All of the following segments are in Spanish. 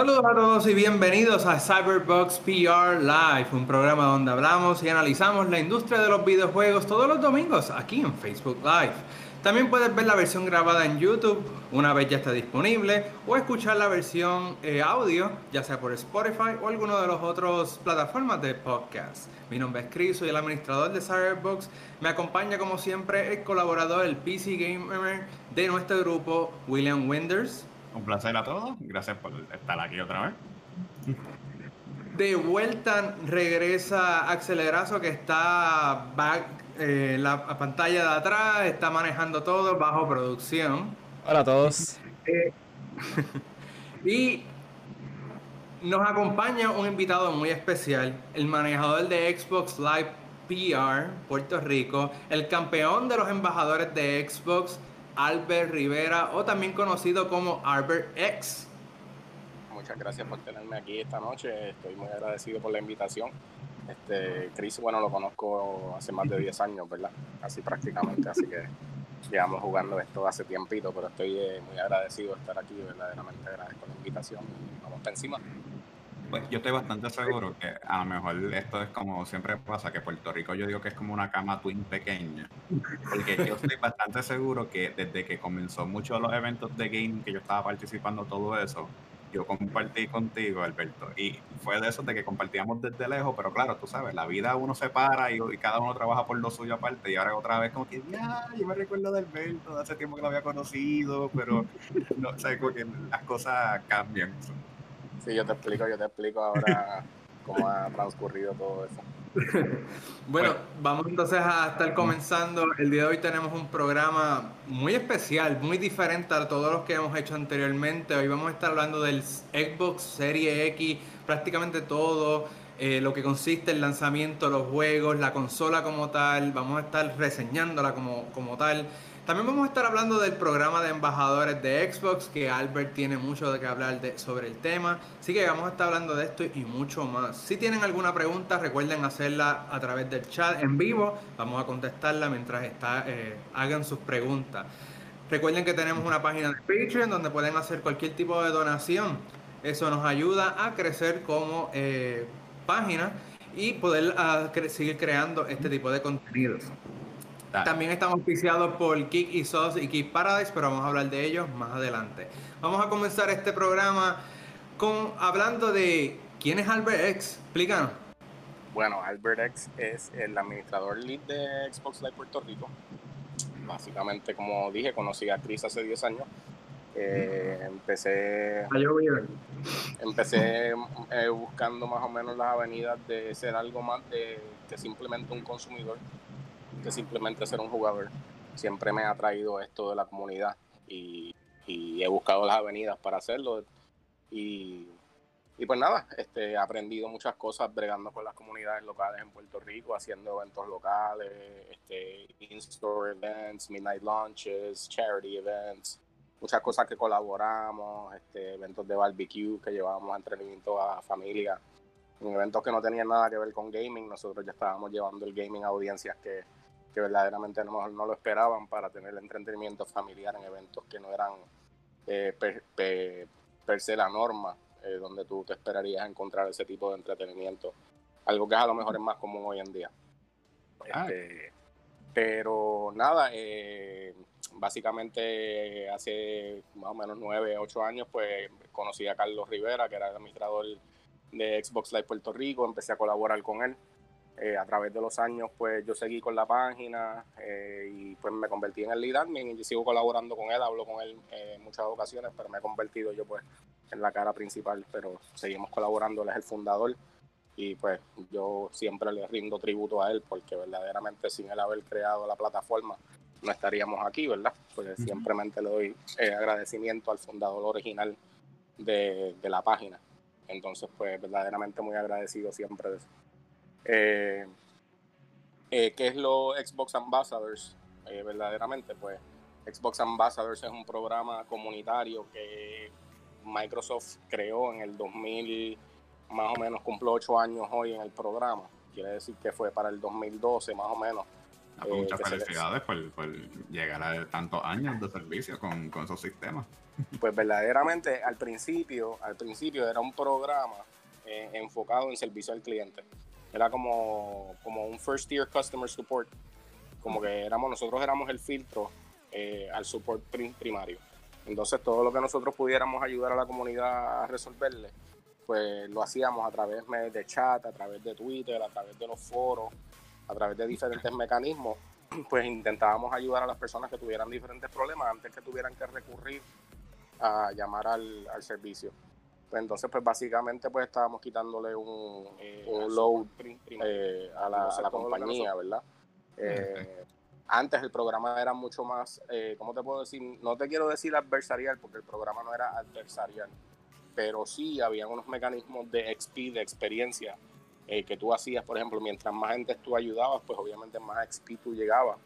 Saludos a todos y bienvenidos a Cyberbox PR Live, un programa donde hablamos y analizamos la industria de los videojuegos todos los domingos aquí en Facebook Live. También puedes ver la versión grabada en YouTube una vez ya está disponible o escuchar la versión eh, audio ya sea por Spotify o alguna de las otras plataformas de podcast. Mi nombre es Chris, soy el administrador de Cyberbox. Me acompaña como siempre el colaborador, el PC Gamer de nuestro grupo, William Winders. Un placer a todos. Gracias por estar aquí otra vez. De vuelta regresa Acelerazo que está back, eh, la pantalla de atrás, está manejando todo bajo producción. Hola a todos. Eh, y nos acompaña un invitado muy especial, el manejador de Xbox Live PR Puerto Rico, el campeón de los embajadores de Xbox, Albert Rivera, o también conocido como Albert X. Muchas gracias por tenerme aquí esta noche. Estoy muy agradecido por la invitación. Este, Chris, bueno, lo conozco hace más de 10 años, ¿verdad? Así prácticamente, así que llevamos jugando esto hace tiempito, pero estoy eh, muy agradecido de estar aquí, verdaderamente agradezco la invitación y vamos para encima. Pues yo estoy bastante seguro que a lo mejor esto es como siempre pasa, que Puerto Rico yo digo que es como una cama twin pequeña. Porque yo estoy bastante seguro que desde que comenzó muchos de los eventos de game que yo estaba participando, todo eso, yo compartí contigo, Alberto. Y fue de eso de que compartíamos desde lejos, pero claro, tú sabes, la vida uno se para y, cada uno trabaja por lo suyo aparte. Y ahora otra vez como que, ya, yo me recuerdo de Alberto, hace tiempo que lo había conocido, pero no sé, como que las cosas cambian. Sí, yo te explico, yo te explico ahora cómo ha transcurrido todo eso. bueno, vamos entonces a estar comenzando. El día de hoy tenemos un programa muy especial, muy diferente a todos los que hemos hecho anteriormente. Hoy vamos a estar hablando del Xbox Serie X, prácticamente todo, eh, lo que consiste el lanzamiento, los juegos, la consola como tal. Vamos a estar reseñándola como, como tal. También vamos a estar hablando del programa de embajadores de Xbox, que Albert tiene mucho de que hablar de, sobre el tema. Así que vamos a estar hablando de esto y mucho más. Si tienen alguna pregunta, recuerden hacerla a través del chat en vivo. Vamos a contestarla mientras está, eh, hagan sus preguntas. Recuerden que tenemos una página de Patreon donde pueden hacer cualquier tipo de donación. Eso nos ayuda a crecer como eh, página y poder ah, seguir creando este tipo de contenidos. También estamos auspiciados por Kick y Sauce y Kick Paradise, pero vamos a hablar de ellos más adelante. Vamos a comenzar este programa con hablando de quién es Albert X. Explícanos. Bueno, Albert X es el administrador lead de Xbox Live Puerto Rico. Básicamente, como dije, conocí a Chris hace 10 años. Eh, empecé empecé eh, buscando más o menos las avenidas de ser algo más de que simplemente un consumidor que simplemente ser un jugador. Siempre me ha traído esto de la comunidad y, he buscado las avenidas para hacerlo. Y, pues nada, este, he aprendido muchas cosas bregando con las comunidades locales en Puerto Rico, haciendo eventos locales, este, in-store events, midnight launches, charity events, muchas cosas que colaboramos, este, eventos de barbecue que llevábamos entretenimiento a familia, en eventos que no tenían nada que ver con gaming, nosotros ya estábamos llevando el gaming a audiencias que que verdaderamente a lo mejor no lo esperaban para tener el entretenimiento familiar en eventos que no eran eh, per, se la norma, eh, donde tú te esperarías encontrar ese tipo de entretenimiento. Algo que a lo mejor es más común hoy en día. Ah. Este, pero nada, eh, básicamente hace más o menos nueve, ocho años, pues conocí a Carlos Rivera, que era el administrador de Xbox Live Puerto Rico, empecé a colaborar con él. Eh, a través de los años, pues yo seguí con la página eh, y pues me convertí en el lead admin y sigo colaborando con él, hablo con él eh, en muchas ocasiones, pero me he convertido yo pues en la cara principal, pero seguimos colaborando, él es el fundador y pues yo siempre le rindo tributo a él porque verdaderamente sin él haber creado la plataforma no estaríamos aquí, ¿verdad? Pues simplemente le doy agradecimiento al fundador original de, de la página. Entonces, pues verdaderamente muy agradecido siempre de eso. Eh, eh, ¿Qué es lo Xbox Ambassadors? Eh, verdaderamente, pues Xbox Ambassadors es un programa comunitario que Microsoft creó en el 2000, más o menos cumplió ocho años hoy en el programa. Quiere decir que fue para el 2012, más o menos. Ah, pues muchas felicidades por, por, llegar a tantos años de servicio con, con esos sistemas. Pues verdaderamente al principio, al principio era un programa eh, enfocado en servicio al cliente. Era como, como un first tier customer support. Como que éramos, nosotros éramos el filtro eh, al support primario. Entonces todo lo que nosotros pudiéramos ayudar a la comunidad a resolverle, pues lo hacíamos a través de chat, a través de Twitter, a través de los foros, a través de diferentes mecanismos, pues intentábamos ayudar a las personas que tuvieran diferentes problemas antes que tuvieran que recurrir a llamar al, servicio. Pues entonces, pues básicamente pues estábamos quitándole un, eh, load eh, a, la, compañía, ¿verdad? Eh, antes el programa era mucho más, ¿cómo te puedo decir? No te quiero decir adversarial, porque el programa no era adversarial, pero sí había unos mecanismos de XP, de experiencia, que tú hacías, por ejemplo, mientras más gente tú ayudabas, pues obviamente más XP tú llegabas.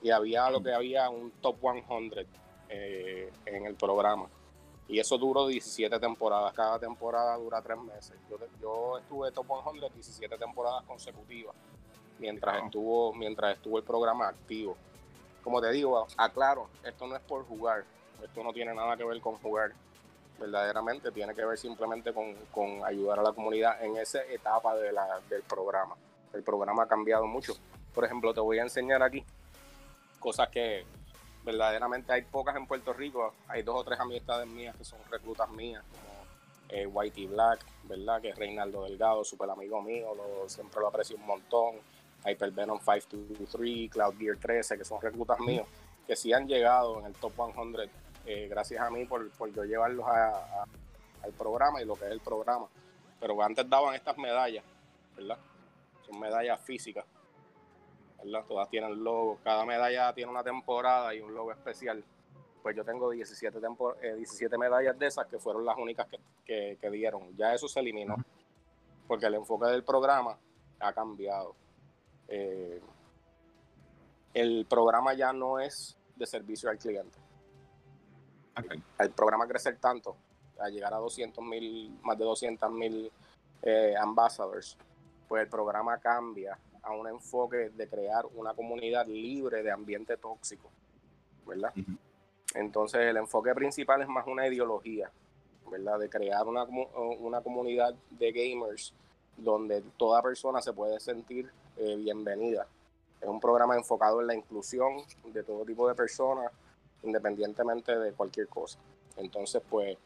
Y había lo que había un top 100 eh, en el programa. Y eso duró 17 temporadas. Cada temporada dura 3 meses. Yo, estuve top 100 17 temporadas consecutivas mientras, estuvo, mientras estuvo el programa activo. Como te digo, aclaro, esto no es por jugar. Esto no tiene nada que ver con jugar. Verdaderamente tiene que ver simplemente con, con ayudar a la comunidad en esa etapa de la, del programa. El programa ha cambiado mucho. Por ejemplo, te voy a enseñar aquí cosas que, verdaderamente hay pocas en Puerto Rico. Hay dos o tres amistades mías que son reclutas mías, como eh, Whitey Black, ¿verdad? Que es Reinaldo Delgado, súper amigo mío, lo, siempre lo aprecio un montón. Hypervenom 523, Cloud Gear 13, que son reclutas míos, que sí han llegado en el top 100, eh, gracias a mí por, por yo llevarlos al programa y lo que es el programa. Pero antes daban estas medallas, ¿verdad? Son medallas físicas Todas tienen logo, cada medalla tiene una temporada y un logo especial. Pues yo tengo 17, 17 eh, medallas de esas que fueron las únicas que, dieron. Ya eso se eliminó, porque el enfoque del programa ha cambiado. Eh, el programa ya no es de servicio al cliente. El programa crecer tanto, a llegar a 200 mil, más de 200 mil eh, ambassadors, pues el programa cambia a un enfoque de crear una comunidad libre de ambiente tóxico, ¿verdad? Entonces el enfoque principal es más una ideología, ¿verdad? De crear una, una comunidad de gamers donde toda persona se puede sentir eh, bienvenida. Es un programa enfocado en la inclusión de todo tipo de personas, independientemente de cualquier cosa. Entonces, pues,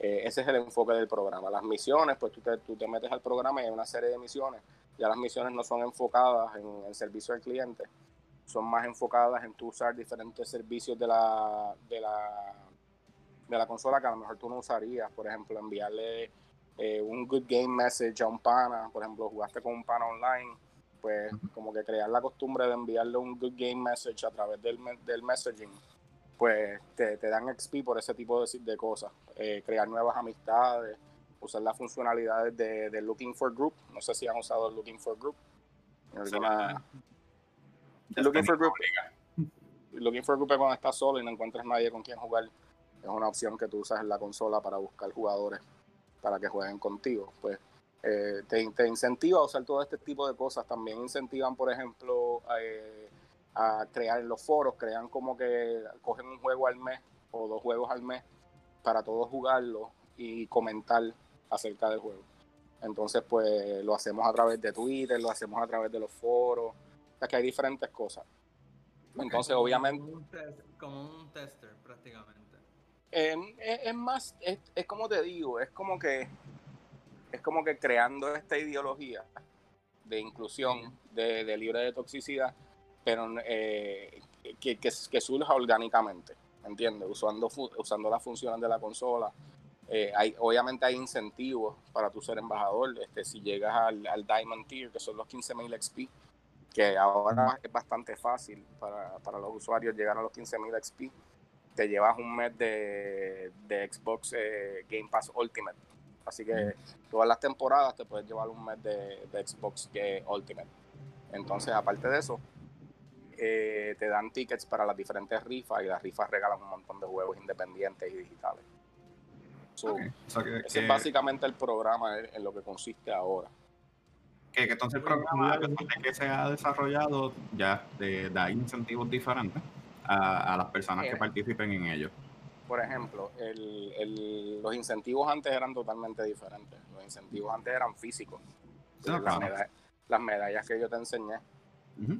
eh, ese es el enfoque del programa. Las misiones, pues tú te, tú te metes al programa y hay una serie de misiones ya las misiones no son enfocadas en el servicio al cliente, son más enfocadas en tú usar diferentes servicios de la, de la, de la consola que a lo mejor tú no usarías. Por ejemplo, enviarle eh, un good game message a un pana, por ejemplo, jugaste con un pana online, pues como que crear la costumbre de enviarle un good game message a través del, del messaging, pues te, dan XP por ese tipo de, de cosas. Eh, crear nuevas amistades, usar las funcionalidades de, Looking for Group. No sé si han usado el Looking for Group. Looking for Group. Looking for Group es cuando estás solo y no encuentras nadie con quien jugar. Es una opción que tú usas en la consola para buscar jugadores para que jueguen contigo. Pues eh, te, incentiva a usar todo este tipo de cosas. También incentivan, por ejemplo, eh, a crear en los foros, crean como que cogen un juego al mes o dos juegos al mes para todos jugarlo y comentar acerca del juego. Entonces, pues lo hacemos a través de Twitter, lo hacemos a través de los foros, o que hay diferentes cosas. Entonces, obviamente... Como un, tester prácticamente. Em, es, más, es, como te digo, es como que es como que creando esta ideología de inclusión, de, libre de toxicidad, pero eh, que, que, que, surja orgánicamente, ¿entiendes? Usando, usando las funciones de la consola, eh, hay, obviamente hay incentivos para tu ser embajador. Este, si llegas al, Diamond Tier, que son los 15.000 XP, que ahora es bastante fácil para, los usuarios llegar a los 15.000 XP, te llevas un mes de, Xbox eh, Game Pass Ultimate. Así que todas las temporadas te puedes llevar un mes de, Xbox Ultimate. Entonces, aparte de eso, eh, te dan tickets para las diferentes rifas y las rifas regalan un montón de juegos independientes y digitales ese es básicamente el programa en, lo que consiste ahora. que, entonces el programa, que se ha desarrollado, ya da incentivos diferentes a, las personas que participen en ello. Por ejemplo, el, los incentivos antes eran totalmente diferentes. Los incentivos antes eran físicos. las, medallas, que yo te enseñé,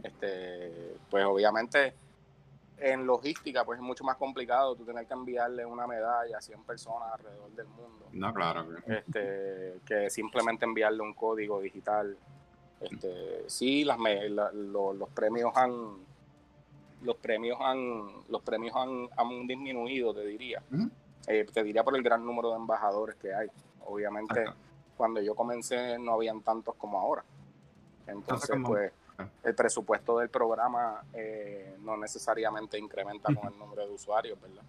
este, pues obviamente en logística, pues es mucho más complicado tú tener que enviarle una medalla a 100 personas alrededor del mundo. No, claro. Este, que simplemente enviarle un código digital. Este, sí, las, los premios han los premios han los premios han, han disminuido, te diría. Eh, te diría por el gran número de embajadores que hay. Obviamente, cuando yo comencé no habían tantos como ahora. Entonces, pues el presupuesto del programa eh, no necesariamente incrementa con el número de usuarios, ¿verdad?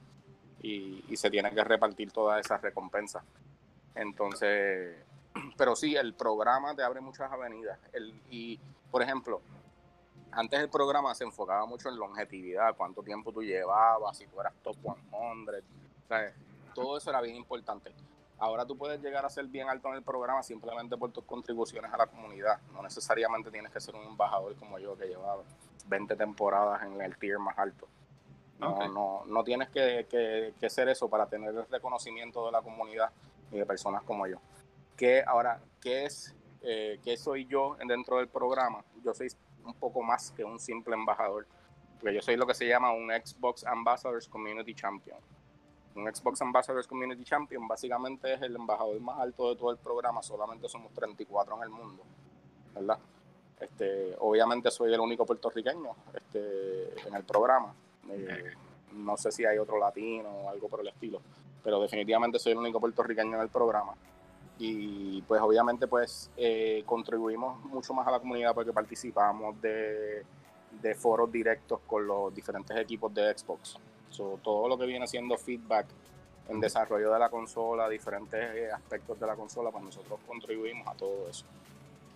Y, se tiene que repartir todas esas recompensas. Entonces, pero sí, el programa te abre muchas avenidas. El, y, por ejemplo, antes el programa se enfocaba mucho en longevidad, cuánto tiempo tú llevabas, si tú eras top 100, todo eso era bien importante. Ahora tú puedes llegar a ser bien alto en el programa simplemente por tus contribuciones a la comunidad. No necesariamente tienes que ser un embajador como yo que lleva 20 temporadas en el tier más alto. No, no, no tienes que, que, ser eso para tener el reconocimiento de la comunidad y de personas como yo. Que ahora, ¿qué es, eh, qué soy yo dentro del programa? Yo soy un poco más que un simple embajador, porque yo soy lo que se llama un Xbox Ambassadors Community Champion un Xbox Ambassadors Community Champion básicamente es el embajador más alto de todo el programa, solamente somos 34 en el mundo, ¿verdad? Este, obviamente soy el único puertorriqueño este, en el programa. Eh, no sé si hay otro latino o algo por el estilo, pero definitivamente soy el único puertorriqueño en el programa. Y pues obviamente pues eh, contribuimos mucho más a la comunidad porque participamos de, de foros directos con los diferentes equipos de Xbox todo lo que viene siendo feedback en desarrollo de la consola, diferentes eh, aspectos de la consola, pues nosotros contribuimos a todo eso.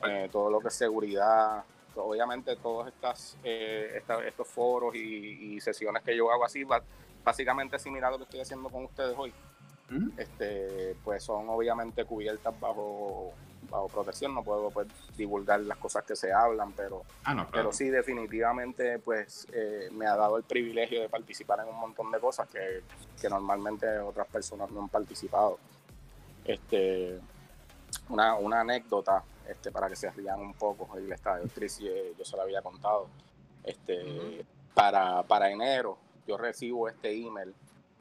Eh, todo lo que es seguridad, obviamente todos estas, eh, estos foros y, sesiones que yo hago así, básicamente similar a lo que estoy haciendo con ustedes hoy, este, pues son obviamente cubiertas bajo bajo protección, no puedo pues, divulgar las cosas que se hablan, pero, ah, pero sí, definitivamente pues eh, me ha dado el privilegio de participar en un montón de cosas que, normalmente otras personas no han participado. Este, una, una anécdota este, para que se rían un poco, el estadio Chris, yo se lo había contado. Este, para, para enero yo recibo este email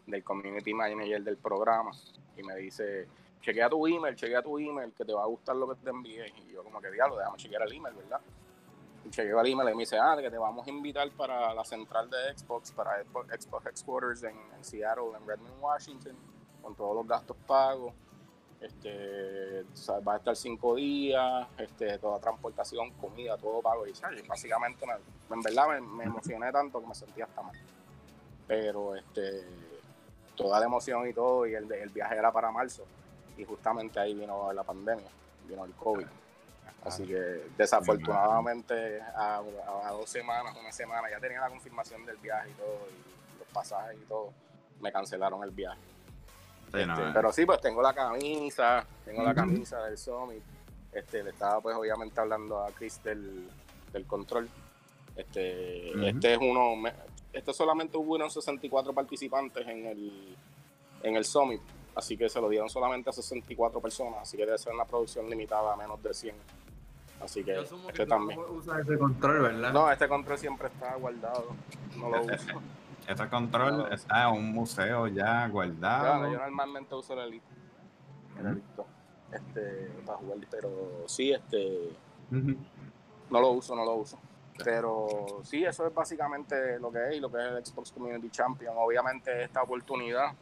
del community manager del programa y me dice chequea tu email, chequea tu email, que te va a gustar lo que te envíe. Y yo como que diablo, déjame chequear el email, ¿verdad? Y chequeo el email y me dice, ah, que te vamos a invitar para la central de Xbox, para Xbox Headquarters en, Seattle, en Redmond, Washington, con todos los gastos pagos. Este, va a estar cinco días, este, toda transportación, comida, todo pago. Y básicamente, en verdad me, emocioné tanto que me sentía hasta mal. Pero este, toda la emoción y todo, y el, el viaje era para marzo y justamente ahí vino la pandemia, vino el COVID. Así que desafortunadamente a, dos semanas, una semana, ya tenía la confirmación del viaje y todo, y los pasajes y todo, me cancelaron el viaje. Este, eh. pero sí, pues tengo la camisa, tengo la camisa del Summit. Este, le estaba pues obviamente hablando a Chris del, control. Este, este es uno, este solamente hubo unos 64 participantes en el, en el Summit así que se lo dieron solamente a 64 personas, así que debe ser una producción limitada a menos de 100. Así que este también. Usa ese control, ¿verdad? No, este control siempre está guardado, no lo uso. Este control está en un museo ya guardado. yo normalmente uso el Elite. El Elite este, para jugar, pero sí, este. No lo uso, no lo uso. Pero sí, eso es básicamente lo que es y lo que es el Xbox Community Champion. Obviamente esta oportunidad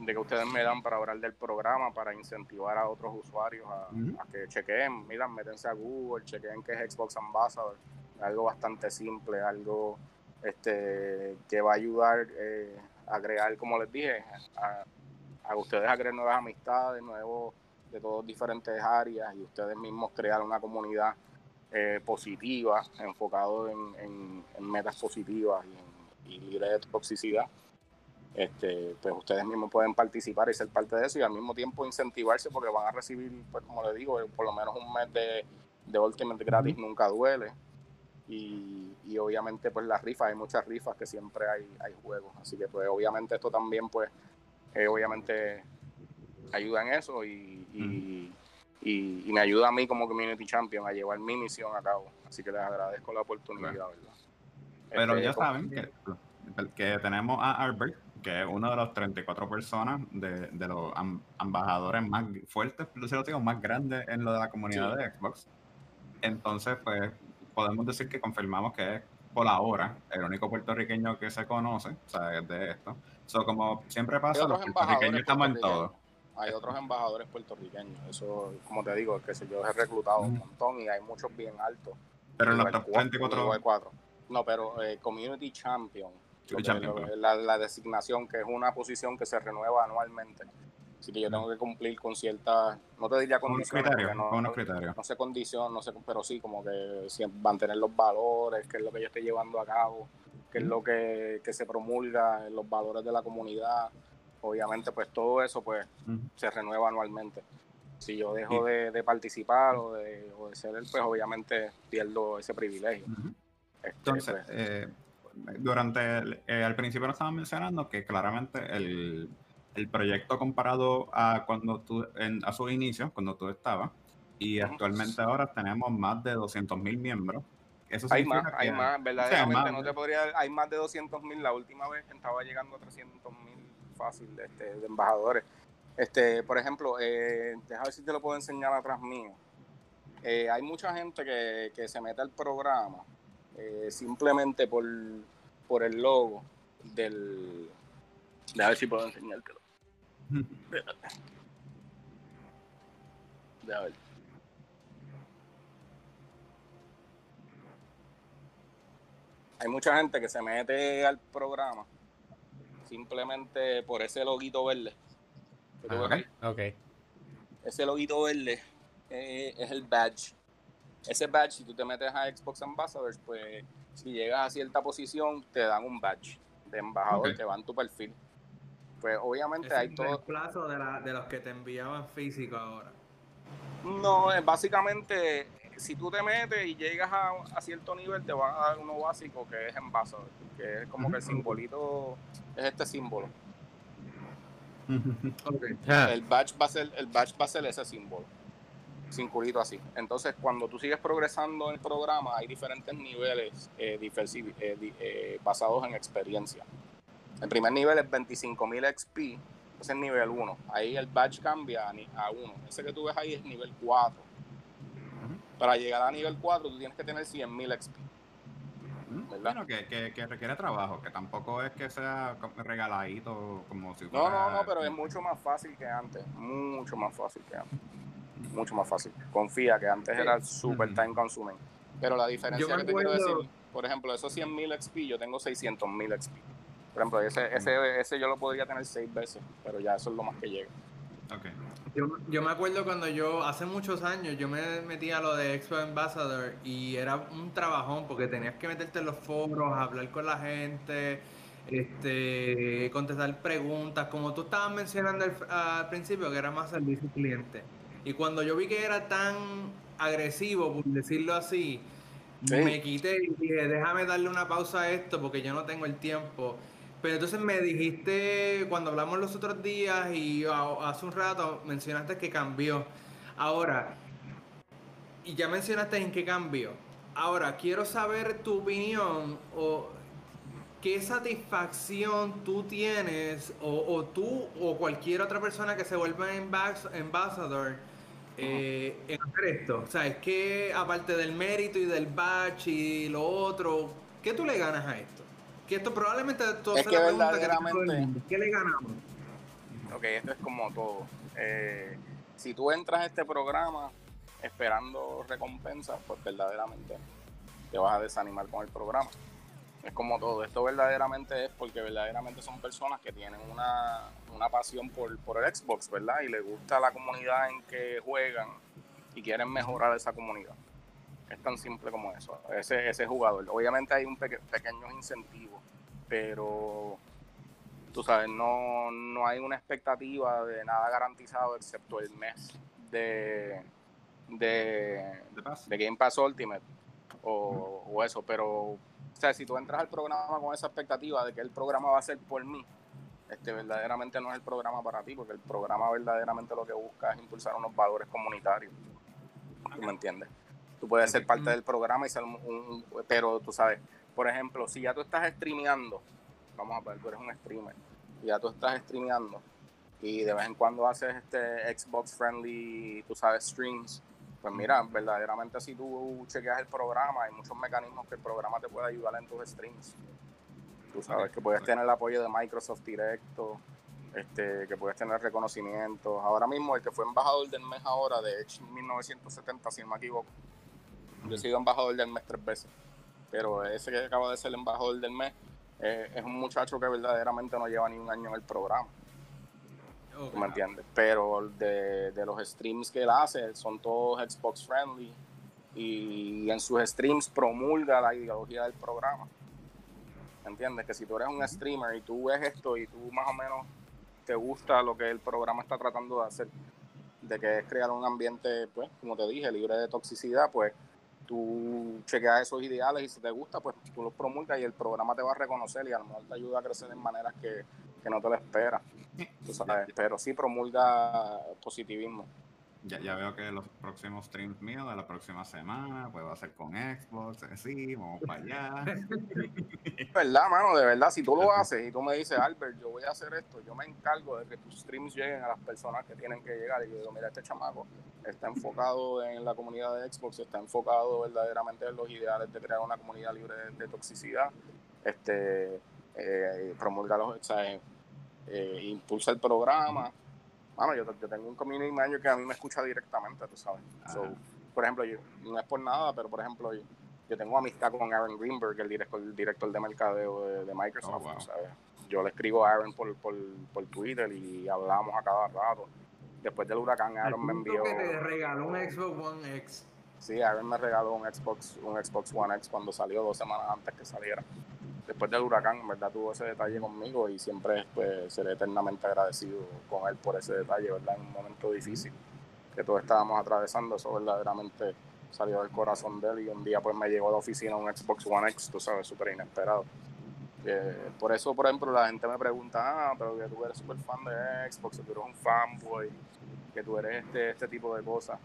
de que ustedes me dan para hablar del programa, para incentivar a otros usuarios a, que chequeen, miran, métense a Google, chequeen que es Xbox Ambassador, algo bastante simple, algo este que va a ayudar eh, a crear, como les dije, a, ustedes a crear nuevas amistades, nuevos de todas diferentes áreas y ustedes mismos crear una comunidad eh, positiva, enfocado en, metas positivas y, y libre de toxicidad este, pues ustedes mismos pueden participar y ser parte de eso y al mismo tiempo incentivarse porque van a recibir, pues como les digo, por lo menos un mes de, de Ultimate gratis nunca duele. Y, y, obviamente pues las rifas, hay muchas rifas que siempre hay, hay juegos. Así que pues obviamente esto también pues eh, obviamente ayuda en eso y, y, y, me ayuda a mí como Community Champion a llevar mi misión a cabo. Así que les agradezco la oportunidad, ¿verdad? Pero este, ya saben que, que tenemos a Albert, que es uno de los 34 personas de, de los embajadores más fuertes, lo digo, más grandes en lo de la comunidad de Xbox. Entonces, pues, podemos decir que confirmamos que es por ahora el único puertorriqueño que se conoce, o sea, de esto. So, como siempre pasa, los puertorriqueños estamos en todo. Hay otros embajadores puertorriqueños, eso, como te digo, que yo he reclutado un montón y hay muchos bien altos. Pero en los 34. No, pero eh, Community Champion, la, designación, que es una posición que se renueva anualmente. Así que yo tengo que cumplir con ciertas, no te diría condiciones, no, no, no sé condición, no sé, pero sí como que mantener los valores, qué es lo que yo estoy llevando a cabo, qué es lo que, se promulga, los valores de la comunidad. Obviamente, pues todo eso pues se renueva anualmente. Si yo dejo de, participar o de, o de ser él, pues obviamente pierdo ese privilegio. Este, Entonces, pues, eh, durante eh, al principio nos estaban mencionando que claramente el, el, proyecto comparado a cuando tú en, a sus inicios, cuando tú estabas, y actualmente ahora tenemos más de 200.000 miembros. Eso hay más, hay más, verdaderamente no te podría, hay más de 200.000, la última vez estaba llegando a 300.000 fácil de, este, de embajadores. Este, por ejemplo, eh, déjame ver si te lo puedo enseñar atrás mío. Eh, hay mucha gente que, que se mete al programa eh, simplemente por, por el logo del... A ver si puedo enseñártelo. a ver. Hay mucha gente que se mete al programa simplemente por ese loguito verde. Ah, ok. Ese loguito verde eh, es el badge ese badge, si tú te metes a Xbox Ambassadors, pues si llegas a cierta posición, te dan un badge de embajador, te van tu perfil. Pues obviamente hay todo. ¿El plazo de, la, de los que te enviaban físico ahora? No, es básicamente, si tú te metes y llegas a, cierto nivel, te van a dar uno básico que es Ambassador, que es como que el simbolito es este símbolo. El badge va a ser, el badge va a ser ese símbolo sin culito así. Entonces, cuando tú sigues progresando en el programa, hay diferentes niveles eh, eh, eh, basados en experiencia. El primer nivel es 25.000 XP, ese es el nivel 1. Ahí el badge cambia a 1. Ese que tú ves ahí es nivel 4. Para llegar a nivel 4, tú tienes que tener 100.000 XP. Bueno, que, que, requiere trabajo, que tampoco es que sea regaladito como si fuera... No, no, no, pero es mucho más fácil que antes, mucho más fácil que antes mucho más fácil. Confía que antes era super time consuming. Pero la diferencia que te quiero decir, por ejemplo, esos 100.000 XP, yo tengo 600.000 XP. Por ejemplo, ese, ese, ese yo lo podría tener seis veces, pero ya eso es lo más que llega. Okay. Yo, yo, me acuerdo cuando yo, hace muchos años, yo me metí a lo de Expo Ambassador y era un trabajón porque tenías que meterte en los foros, hablar con la gente, este, contestar preguntas, como tú estabas mencionando al, al principio, que era más servicio cliente. Y cuando yo vi que era tan agresivo, por decirlo así, me quité y dije, déjame darle una pausa a esto porque yo no tengo el tiempo. Pero entonces me dijiste, cuando hablamos los otros días y hace un rato, mencionaste que cambió. Ahora, y ya mencionaste en qué cambió. Ahora, quiero saber tu opinión o qué satisfacción tú tienes o, o tú o cualquier otra persona que se vuelva embajador eh, en hacer esto? O sea, es que aparte del mérito y del batch y lo otro, ¿qué tú le ganas a esto? Que esto probablemente todo es que ¿Qué le ganamos? Ok, esto es como todo. Eh, si tú entras a este programa esperando recompensas, pues verdaderamente te vas a desanimar con el programa es como todo. Esto verdaderamente es porque verdaderamente son personas que tienen una, pasión por, por, el Xbox, ¿verdad? Y les gusta la comunidad en que juegan y quieren mejorar esa comunidad. Es tan simple como eso, ese, ese jugador. Obviamente hay un pequeño incentivo, pero tú sabes, no, no hay una expectativa de nada garantizado excepto el mes de, de, de Game Pass Ultimate o, o, eso, pero o sea, si tú entras al programa con esa expectativa de que el programa va a ser por mí, este, verdaderamente no es el programa para ti, porque el programa verdaderamente lo que busca es impulsar unos valores comunitarios. ¿Tú me entiendes? Tú puedes ser parte del programa y ser un, pero tú sabes, por ejemplo, si ya tú estás streameando, vamos a ver, tú eres un streamer, y ya tú estás streameando, y de vez en cuando haces este Xbox friendly, tú sabes, streams, pues mira, verdaderamente si tú chequeas el programa, hay muchos mecanismos que el programa te puede ayudar en tus streams. Tú sabes que puedes tener el apoyo de Microsoft directo, este, que puedes tener reconocimientos. Ahora mismo el que fue embajador del mes ahora de Edge 1970, si no me equivoco. Yo he sido embajador del mes tres veces, pero ese que acaba de ser embajador del mes eh, es un muchacho que verdaderamente no lleva ni un año en el programa. Me entiendes? Pero de, de, los streams que él hace son todos Xbox friendly y en sus streams promulga la ideología del programa. ¿Entiendes? Que si tú eres un streamer y tú ves esto y tú más o menos te gusta lo que el programa está tratando de hacer, de que es crear un ambiente, pues, como te dije, libre de toxicidad, pues tú chequeas esos ideales y si te gusta, pues tú los promulgas y el programa te va a reconocer y a lo mejor te ayuda a crecer en maneras que, que no te lo esperas. Pero sí promulga positivismo. Ya, ya veo que los próximos streams míos de la próxima semana, pues va a ser con Xbox, sí, vamos para allá. verdad, mano, de verdad, si tú lo haces y tú me dices, Albert, yo voy a hacer esto, yo me encargo de que tus streams lleguen a las personas que tienen que llegar. Y yo digo, mira, este chamaco está enfocado en la comunidad de Xbox, está enfocado verdaderamente en los ideales de crear una comunidad libre de, toxicidad, este, eh, promulga los, o sea, eh, impulsa el programa mano, yo, yo, tengo un community manager que a mí me escucha directamente, tú sabes. por ejemplo, yo, no es por nada, pero por ejemplo, yo, tengo amistad con Aaron Greenberg, el director, el director de mercadeo de, Microsoft, oh, ¿sabes? Yo le escribo a Aaron por, por, por, Twitter y hablamos a cada rato. Después del huracán, Aaron me envió... que te regaló un Xbox One X. Sí, Aaron me regaló un Xbox, un Xbox One X cuando salió dos semanas antes que saliera después del huracán, en verdad tuvo ese detalle conmigo y siempre pues, seré eternamente agradecido con él por ese detalle, ¿verdad? En un momento difícil que todos estábamos atravesando, eso verdaderamente salió del corazón de él y un día pues me llegó a la oficina un Xbox One X, tú sabes, súper inesperado. Eh, por eso, por ejemplo, la gente me pregunta, ah, pero que tú eres súper fan de Xbox, que tú eres un fanboy, que tú eres este, este tipo de cosas.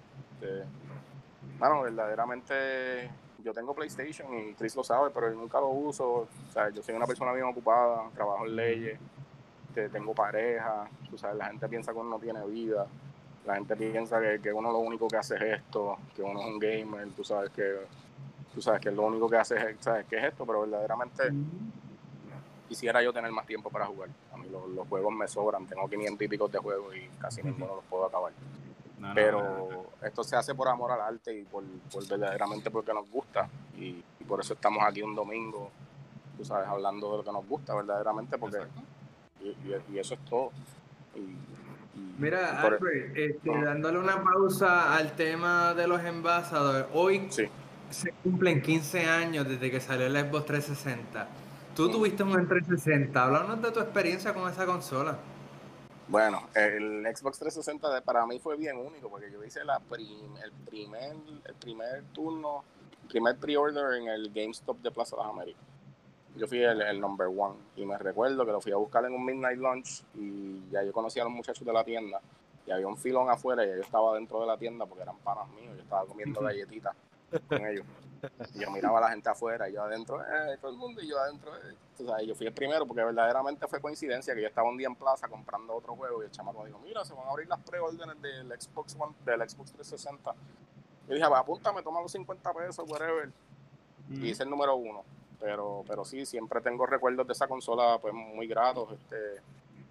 bueno, verdaderamente yo tengo PlayStation y Chris lo sabe, pero nunca lo uso. O sea, yo soy una persona bien ocupada, trabajo en leyes, tengo pareja, tú sabes, la gente piensa que uno no tiene vida, la gente piensa que, uno lo único que hace es esto, que uno es un gamer, tú sabes que tú sabes que lo único que hace es, ¿sabes? que es esto, pero verdaderamente quisiera yo tener más tiempo para jugar. A mí los, juegos me sobran, tengo 500 y pico de juegos y casi ninguno los puedo acabar pero esto se hace por amor al arte y por, verdaderamente porque nos gusta. Y, por eso estamos aquí un domingo, tú sabes, hablando de lo que nos gusta verdaderamente, porque y, eso es todo. Mira, Albert, este, dándole una pausa al tema de los envasadores, hoy se cumplen 15 años desde que salió el Xbox 360. Tú tuviste un 360, háblanos de tu experiencia con esa consola. Bueno, el Xbox 360 para mí fue bien único porque yo hice la el, primer, el primer turno, el primer pre-order en el GameStop de Plaza de las Américas. Yo fui el, number one y me recuerdo que lo fui a buscar en un midnight lunch y ya yo conocía a los muchachos de la tienda y había un filón afuera y yo estaba dentro de la tienda porque eran panas míos, yo estaba comiendo galletitas con ellos. Y yo miraba a la gente afuera y yo adentro, eh, todo el mundo y yo adentro. Eh. yo fui el primero porque verdaderamente fue coincidencia que yo estaba un día en plaza comprando otro juego y el chamaco me dijo, mira, se van a abrir las preórdenes del Xbox One, del Xbox 360. Y dije, va, apúntame, toma los 50 pesos, whatever. Y hice el número uno. Pero, pero sí, siempre tengo recuerdos de esa consola pues muy gratos. Este,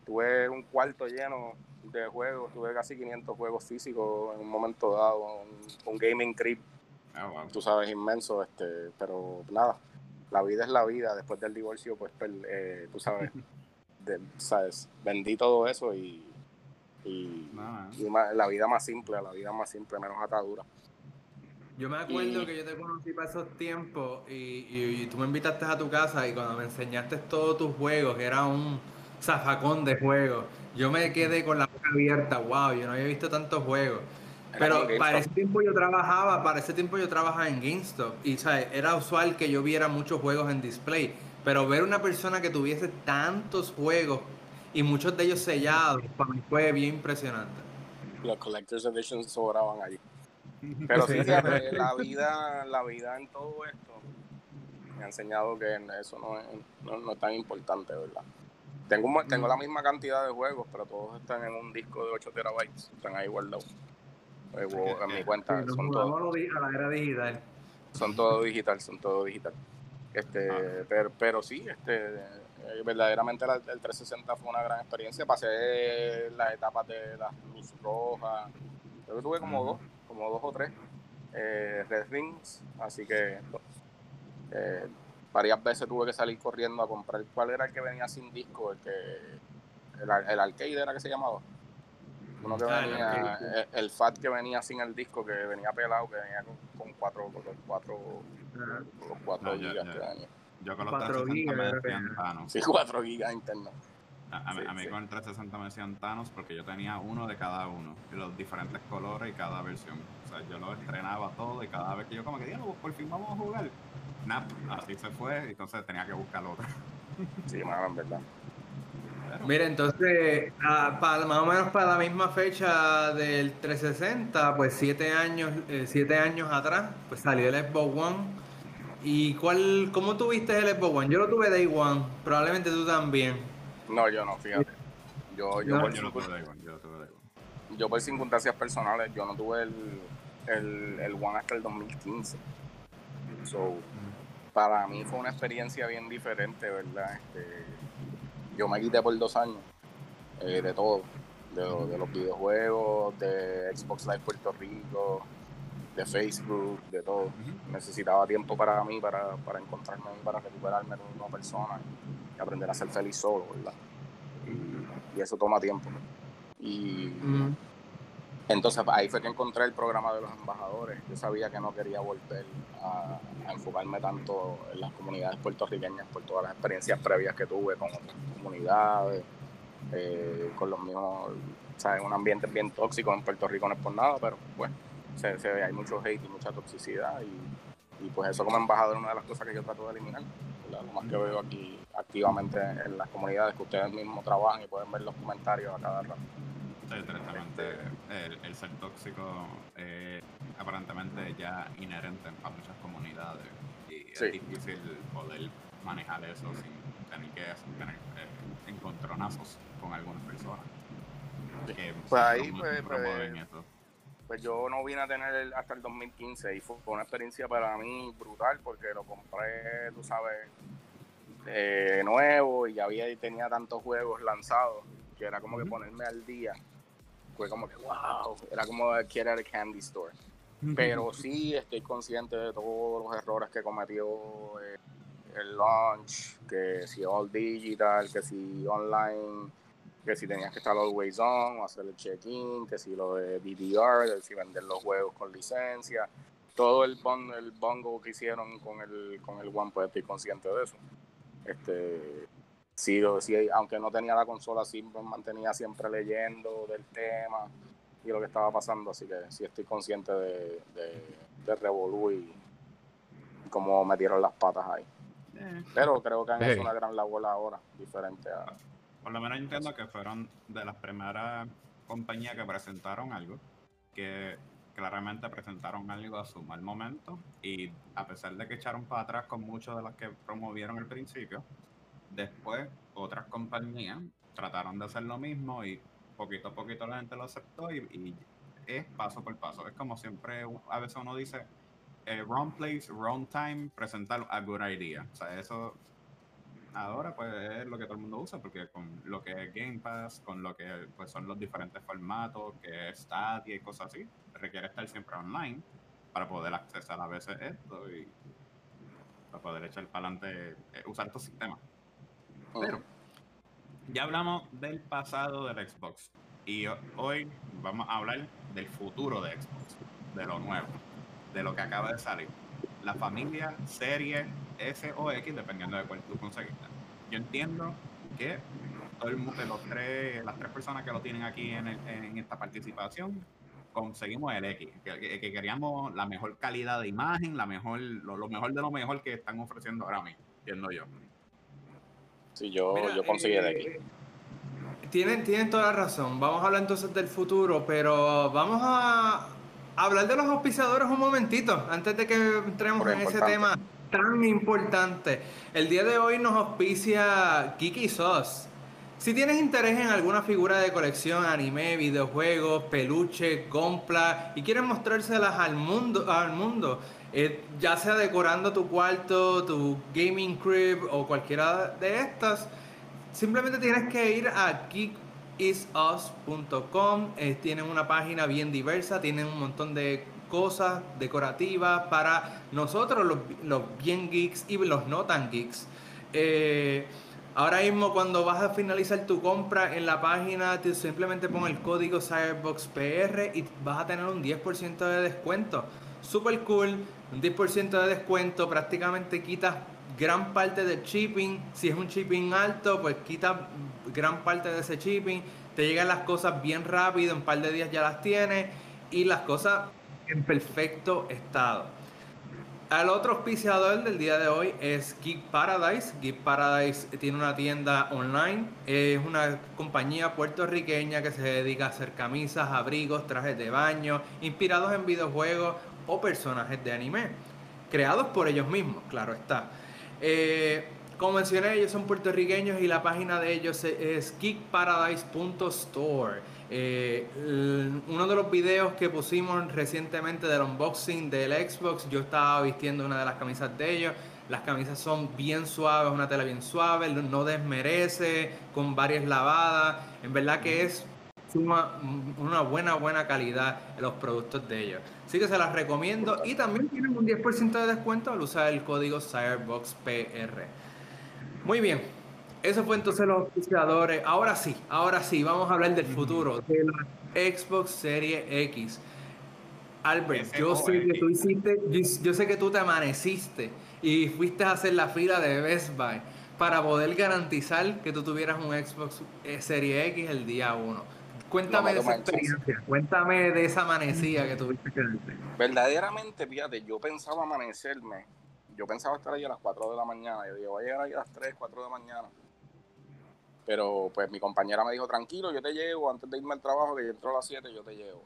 tuve un cuarto lleno de juegos, tuve casi 500 juegos físicos en un momento dado, un, gaming Ah, tú sabes, inmenso, este, pero nada, la vida es la vida, después del divorcio, pues, eh, tú sabes, sabes, vendí todo eso y, y, la vida más simple, la vida más simple, menos atadura. Yo me acuerdo que yo te conocí para esos tiempos y, y, tú me invitaste a tu casa y cuando me enseñaste todos tus juegos, que era un zafacón de juegos, yo me quedé con la boca abierta, wow, yo no había visto tantos juegos. Pero para ese tiempo yo trabajaba, para ese tiempo yo trabajaba en GameStop y ¿sabes? era usual que yo viera muchos juegos en display, pero ver una persona que tuviese tantos juegos y muchos de ellos sellados, para mí fue bien impresionante. Los Collector's Editions sobraban allí. Pero sí, la vida, la vida en todo esto me ha enseñado que eso no es, no, es tan importante, ¿verdad? Tengo, tengo la misma cantidad de juegos, pero todos están en un disco de 8 terabytes, están ahí guardados. Eh, en mi cuenta son todos a la era digital. Son todo digital, son todo digital. Este, ah. pero, pero sí, este, eh, verdaderamente el 360 fue una gran experiencia. Pasé las etapas de las luz rojas. Yo tuve como dos, como dos o tres eh, Red Rings, así que eh, varias veces tuve que salir corriendo a comprar. ¿Cuál era el que venía sin disco? El que el, el arcade era que se llamaba. Uno que ah, venía, el, el, FAT que venía sin el disco, que venía pelado, que venía con, cuatro, con los cuatro, los cuatro ah, gigas que venía. Yo con los 360 me decían Thanos. Sí, 4 gigas internos. A, a, mí con el 360 me decían Thanos porque yo tenía uno de cada uno, y los diferentes colores y cada versión. O sea, yo lo estrenaba todo y cada vez que yo como que, digo, por fin vamos a jugar. Nap, así se fue, y entonces tenía que buscar otro. Sí, más en verdad. Mira, entonces, para, más o menos para la misma fecha del 360, pues siete años, eh, siete años atrás, pues salió el Xbox One. ¿Y cuál, cómo tuviste el Xbox One? Yo lo tuve Day One, probablemente tú también. No, yo no, fíjate. Yo, yo, por, yo, tuve Day One, yo, tuve Day One. yo por circunstancias personales, yo no tuve el, el, el One hasta el 2015. So, para mí fue una experiencia bien diferente, ¿verdad? Este, yo me quité por dos años eh, de todo, de, los videojuegos, de Xbox Live Puerto Rico, de Facebook, de todo. Necesitaba tiempo para mí, para, para encontrarme, para recuperarme como persona y aprender a ser feliz solo, ¿verdad? Y, eso toma tiempo. Y entonces ahí fue que encontré el programa de los embajadores. Yo sabía que no quería volver a, enfocarme tanto en las comunidades puertorriqueñas por todas las experiencias previas que tuve con otras comunidades, eh, con los mismos, ¿sabes? Un ambiente bien tóxico en Puerto Rico no es por nada, pero bueno, se, se, hay mucho hate y mucha toxicidad y, pues eso como embajador es una de las cosas que yo trato de eliminar. Lo más que veo aquí activamente en las comunidades que ustedes mismos trabajan y pueden ver los comentarios a cada rato. Directamente el, ser tóxico eh, aparentemente ya inherente a muchas comunidades. Y es difícil poder manejar eso sin tener que tener eh, encontronazos con algunas personas. pues ahí pues, pues, pues, yo no vine a tener hasta el 2015 y fue una experiencia para mí brutal porque lo compré, tú sabes, eh, nuevo y ya había tenía tantos juegos lanzados que era como que ponerme al día fue como que, wow, era como quiere el candy store. Pero sí estoy consciente de todos los errores que cometió eh, el launch, que si all digital, que si online, que si tenías que estar always on o hacer el check-in, que si lo de DDR, que si vender los juegos con licencia. Todo el, bon, el bongo que hicieron con el, con el One, pues estoy consciente de eso. Este, sí, sí, aunque no tenía la consola, sí me mantenía siempre leyendo del tema y lo que estaba pasando, así que sí estoy consciente de, de, Revolu y cómo metieron las patas ahí. Eh. Pero creo que han hecho una gran labor ahora, diferente a... Por lo menos entiendo que fueron de las primeras compañías que presentaron algo, que claramente presentaron algo a su mal momento y a pesar de que echaron para atrás con muchos de los que promovieron al principio, Después, otras compañías trataron de hacer lo mismo y poquito a poquito la gente lo aceptó y, es paso por paso. Es como siempre, a veces uno dice, eh, wrong place, wrong time, presentar a good idea. O sea, eso ahora pues es lo que todo el mundo usa porque con lo que es Game Pass, con lo que pues, son los diferentes formatos, que es Stadia y cosas así, requiere estar siempre online para poder accesar a veces esto y para poder echar para adelante, eh, usar estos sistemas. Pero ya hablamos del pasado del Xbox y hoy vamos a hablar del futuro de Xbox, de lo nuevo, de lo que acaba de salir. La familia serie S o X, dependiendo de cuál tú conseguiste. Yo entiendo que todo los tres, las tres personas que lo tienen aquí en, esta participación, conseguimos el X, que, queríamos la mejor calidad de imagen, la mejor, lo, mejor de lo mejor que están ofreciendo ahora mismo, entiendo yo. Sí, yo, yo conseguí el X. Eh, tienen, tienen toda la razón. Vamos a hablar entonces del futuro, pero vamos a hablar de los auspiciadores un momentito, antes de que entremos en ese tema tan importante. El día de hoy nos auspicia Kiki Sauce. Si tienes interés en alguna figura de colección, anime, videojuegos, peluche, compra y quieres mostrárselas al mundo, al mundo eh, ya sea decorando tu cuarto, tu gaming crib o cualquiera de estas, simplemente tienes que ir a geekisus.com. Eh, tienen una página bien diversa, tienen un montón de cosas decorativas para nosotros, los, los bien geeks y los no tan geeks. Eh, Ahora mismo cuando vas a finalizar tu compra en la página, te simplemente pon el código CyberboxPR y vas a tener un 10% de descuento. Super cool, un 10% de descuento, prácticamente quitas gran parte del shipping. Si es un shipping alto, pues quita gran parte de ese shipping. Te llegan las cosas bien rápido, en un par de días ya las tienes y las cosas en perfecto estado. El otro auspiciador del día de hoy es Geek Paradise. Geek Paradise tiene una tienda online. Es una compañía puertorriqueña que se dedica a hacer camisas, abrigos, trajes de baño, inspirados en videojuegos o personajes de anime. Creados por ellos mismos, claro está. Eh, como mencioné, ellos son puertorriqueños y la página de ellos es geekparadise.store. Eh, uno de los videos que pusimos recientemente del unboxing del Xbox, yo estaba vistiendo una de las camisas de ellos. Las camisas son bien suaves, una tela bien suave, no desmerece, con varias lavadas. En verdad que es una buena, buena calidad en los productos de ellos. Así que se las recomiendo y también tienen un 10% de descuento al usar el código CyberboxPR. Muy bien, eso fue entonces los auspiciadores. Ahora sí, ahora sí, vamos a hablar del futuro de la Xbox Series X. Albert, yo sé que tú hiciste, yo, sé que tú te amaneciste y fuiste a hacer la fila de Best Buy para poder garantizar que tú tuvieras un Xbox eh, Series X el día 1. Cuéntame de esa experiencia, cuéntame de esa amanecida que tuviste que hacer. Verdaderamente, fíjate, yo pensaba amanecerme, yo pensaba estar ahí a las 4 de la mañana, yo digo, voy a llegar ahí a las 3, 4 de la mañana pero pues mi compañera me dijo, tranquilo, yo te llevo antes de irme al trabajo, que yo entro a las 7, yo te llevo.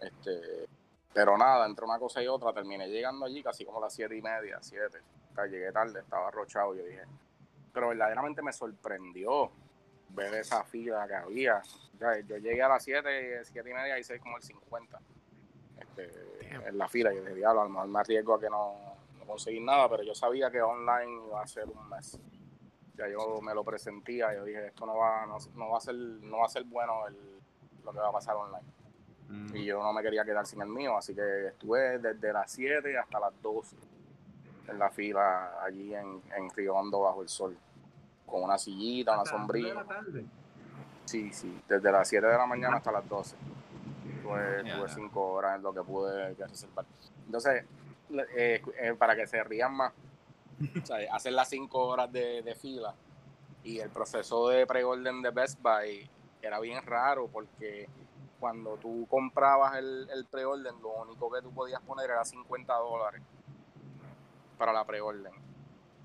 Este, pero nada, entre una cosa y otra, terminé llegando allí casi como a las 7 y media, 7. O sea, llegué tarde, estaba arrochado, yo dije. Pero verdaderamente me sorprendió ver esa fila que había. Sea, yo llegué a las 7, 7 y media y 6 como el 50. Este, en la fila, yo dije, diablo, a lo mejor me arriesgo a que no, no conseguí nada, pero yo sabía que online iba a ser un mes ya yo me lo presentía, yo dije, esto no va, no, va a ser, no va a ser bueno lo que va a pasar online. Y yo no me quería quedar sin el mío, así que estuve desde las 7 hasta las 12 en la fila allí en, en Río Hondo bajo el sol, con una sillita, una sombrilla. Sí, sí, desde las 7 de la mañana hasta las 12. Tuve 5 horas en lo que pude reservar. Entonces, eh, eh, para que se rían más, o hacer las cinco horas de, fila y el proceso de preorden de Best Buy era bien raro porque cuando tú comprabas el, el preorden, lo único que tú podías poner era 50 dólares para la preorden.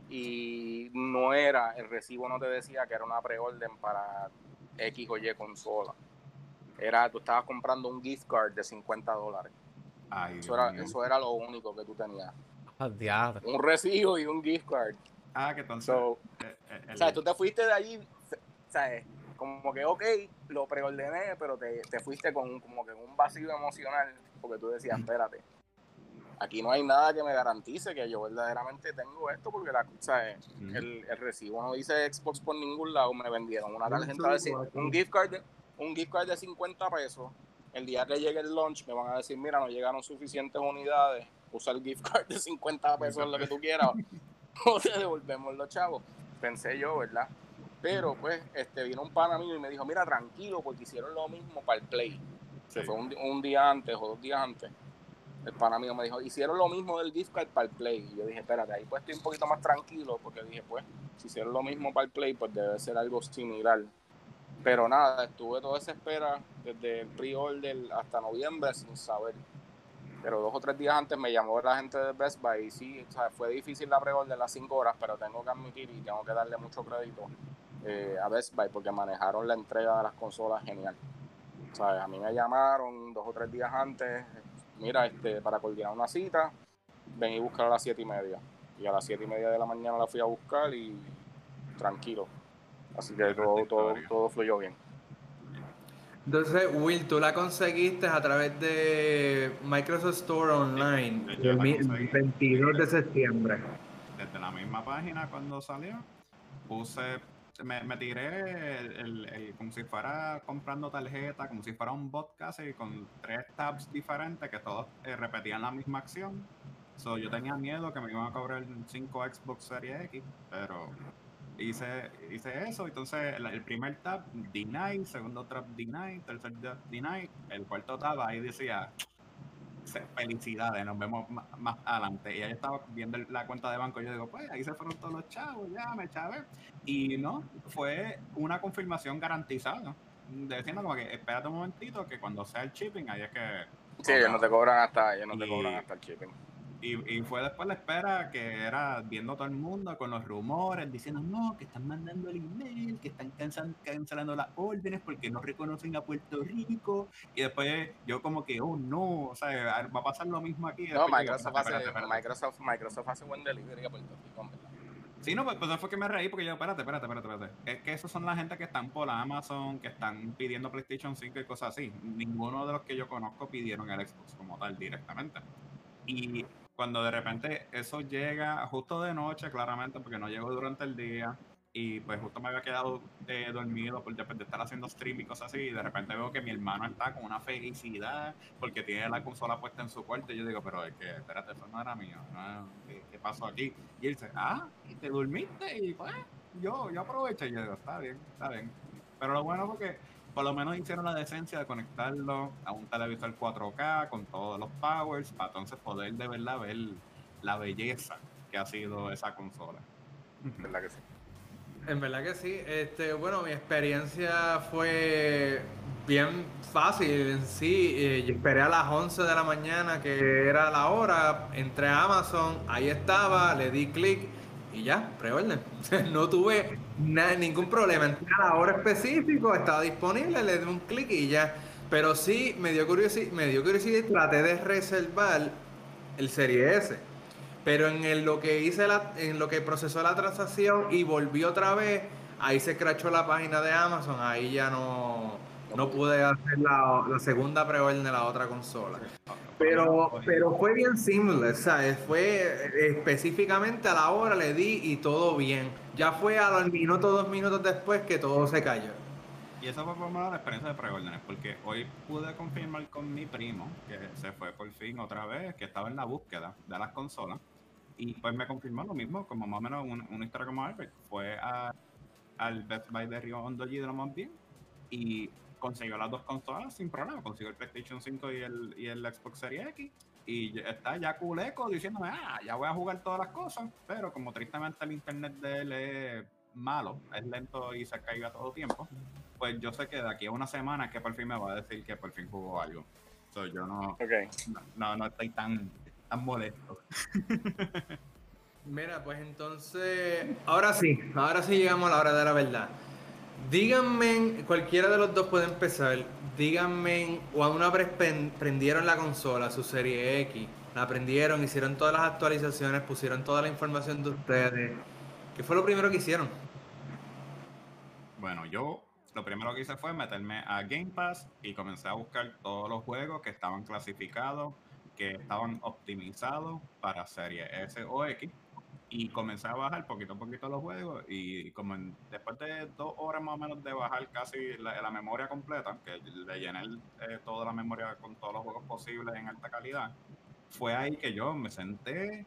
Y no era, el recibo no te decía que era una preorden para X o Y consola. Era, tú estabas comprando un gift card de 50 dólares. eso, era, eso era lo único que tú tenías. Un recibo y un gift card. Ah, que entonces. So, eh, eh, o sea, tú te fuiste de allí, ¿sabes? Como que, ok, lo preordené, pero te, te fuiste con como que un vacío emocional, porque tú decías, espérate, aquí no hay nada que me garantice que yo verdaderamente tengo esto, porque la, ¿sabes? el, el, recibo no dice Xbox por ningún lado, me vendieron una tarjeta de un gift card de, un gift card de 50 pesos. El día que llegue el launch me van a decir, mira, no llegaron suficientes unidades, usa el gift card de 50 pesos, lo que tú quieras, o te devolvemos los chavos. Pensé yo, ¿verdad? Pero pues este vino un pana mío y me dijo, mira, tranquilo, porque hicieron lo mismo para el Play. Se fue un, día antes o dos días antes. El pana mío me dijo, hicieron lo mismo del gift card para el Play. Y yo dije, espérate, ahí pues estoy un poquito más tranquilo, porque dije, pues, si hicieron lo mismo para el Play, pues debe ser algo similar. Pero nada, estuve toda esa espera desde el pre-order hasta noviembre sin saber. Pero dos o tres días antes me llamó la gente de Best Buy y sí, o sea, fue difícil la pre-order las cinco horas, pero tengo que admitir y tengo que darle mucho crédito eh, a Best Buy porque manejaron la entrega de las consolas genial. Sea, a mí me llamaron dos o tres días antes, mira, este, para coordinar una cita, ven y buscar a las siete y media. Y a las siete y media de la mañana la fui a buscar y tranquilo. Así que todo, todo, todo fluyó bien. Entonces, Will, tú la conseguiste a través de Microsoft Store Online el 22 de septiembre. Desde la misma página cuando salió, puse, me, me tiré el, como si fuera comprando tarjeta, como si fuera un bot casi, con tres tabs diferentes que todos eh, repetían la misma acción. So, yo tenía miedo que me iban a cobrar 5 Xbox Series X, pero hice, hice eso, entonces el, primer tab, deny, segundo tab, deny, tercer tab, deny, el cuarto tab ahí decía, felicidades, nos vemos más, adelante. Y ahí estaba viendo la cuenta de banco, yo digo, pues ahí se fueron todos los chavos, ya me chavé. Y no, fue una confirmación garantizada, diciendo como que espérate un momentito, que cuando sea el shipping, ahí es que... Sí, ellos no te cobran hasta, ellos no te cobran hasta el shipping. Y, fue después la espera que era viendo todo el mundo con los rumores, diciendo no, que están mandando el email, que están cancelando las órdenes porque no reconocen a Puerto Rico. Y después yo como que, oh no, o sea, va a pasar lo mismo aquí. No, Microsoft, hace, Microsoft, Microsoft hace buen delivery a Puerto Rico, Sí, no, pues, pues fue que me reí porque yo, espérate, espérate, espérate, espérate. Es que esos son la gente que están por Amazon, que están pidiendo PlayStation 5 y cosas así. Ninguno de los que yo conozco pidieron el Xbox como tal directamente. Y cuando de repente eso llega justo de noche, claramente, porque no llegó durante el día, y pues justo me había quedado eh, dormido por después de estar haciendo stream y cosas así, y de repente veo que mi hermano está con una felicidad porque tiene la consola puesta en su cuarto, y yo digo, pero es que, espérate, eso no era mío, ¿Qué, pasó aquí? Y él dice, ah, y te durmiste, y pues, yo, yo aprovecho, y yo digo, está bien, está bien. Pero lo bueno fue que por lo menos hicieron la decencia de conectarlo a un televisor 4K con todos los powers para entonces poder de verdad ver la belleza que ha sido esa consola. ¿Verdad que sí? En verdad que sí. Este, bueno, mi experiencia fue bien fácil en sí. Eh, yo esperé a las 11 de la mañana, que era la hora, entré a Amazon, ahí estaba, le di clic y ya, preorden. no tuve ningún problema. Entré a la hora específico, estaba disponible, le di un clic y ya. Pero sí me dio curiosidad, me dio curiosidad y traté de reservar el Serie S. Pero en lo que hice la, en lo que procesó la transacción y volví otra vez, ahí se crachó la página de Amazon, ahí ya no, no pude hacer la, la segunda preorden de la otra consola. Pero, pero fue bien simple, ¿sabes? Fue específicamente a la hora le di y todo bien. Ya fue a los minutos, dos minutos después que todo se cayó. Y esa fue por la experiencia de preórdenes, porque hoy pude confirmar con mi primo, que se fue por fin otra vez, que estaba en la búsqueda de las consolas, y pues me confirmó lo mismo, como más o menos una, historia como Albert. Fue a, al Best Buy de Río Hondo y de lo más bien, y consiguió las dos consolas sin problema. Consiguió el PlayStation 5 y el, y el Xbox Series X. Y está ya culeco diciéndome, ah, ya voy a jugar todas las cosas. Pero como tristemente el internet de él es malo, es lento y se caiga todo tiempo, pues yo sé que de aquí a una semana que por fin me va a decir que por fin jugó algo. So, yo no, no, no, estoy tan, tan molesto. Mira, pues entonces, ahora sí, ahora sí llegamos a la hora de la verdad. Díganme, cualquiera de los dos puede empezar. Díganme, o a una vez prendieron la consola, su serie X, la prendieron, hicieron todas las actualizaciones, pusieron toda la información de ustedes. ¿Qué fue lo primero que hicieron? Bueno, yo lo primero que hice fue meterme a Game Pass y comencé a buscar todos los juegos que estaban clasificados, que estaban optimizados para serie S o X y comencé a bajar poquito a poquito los juegos y como después de dos horas más o menos de bajar casi la, memoria completa, que le llené eh, toda la memoria con todos los juegos posibles en alta calidad, fue ahí que yo me senté,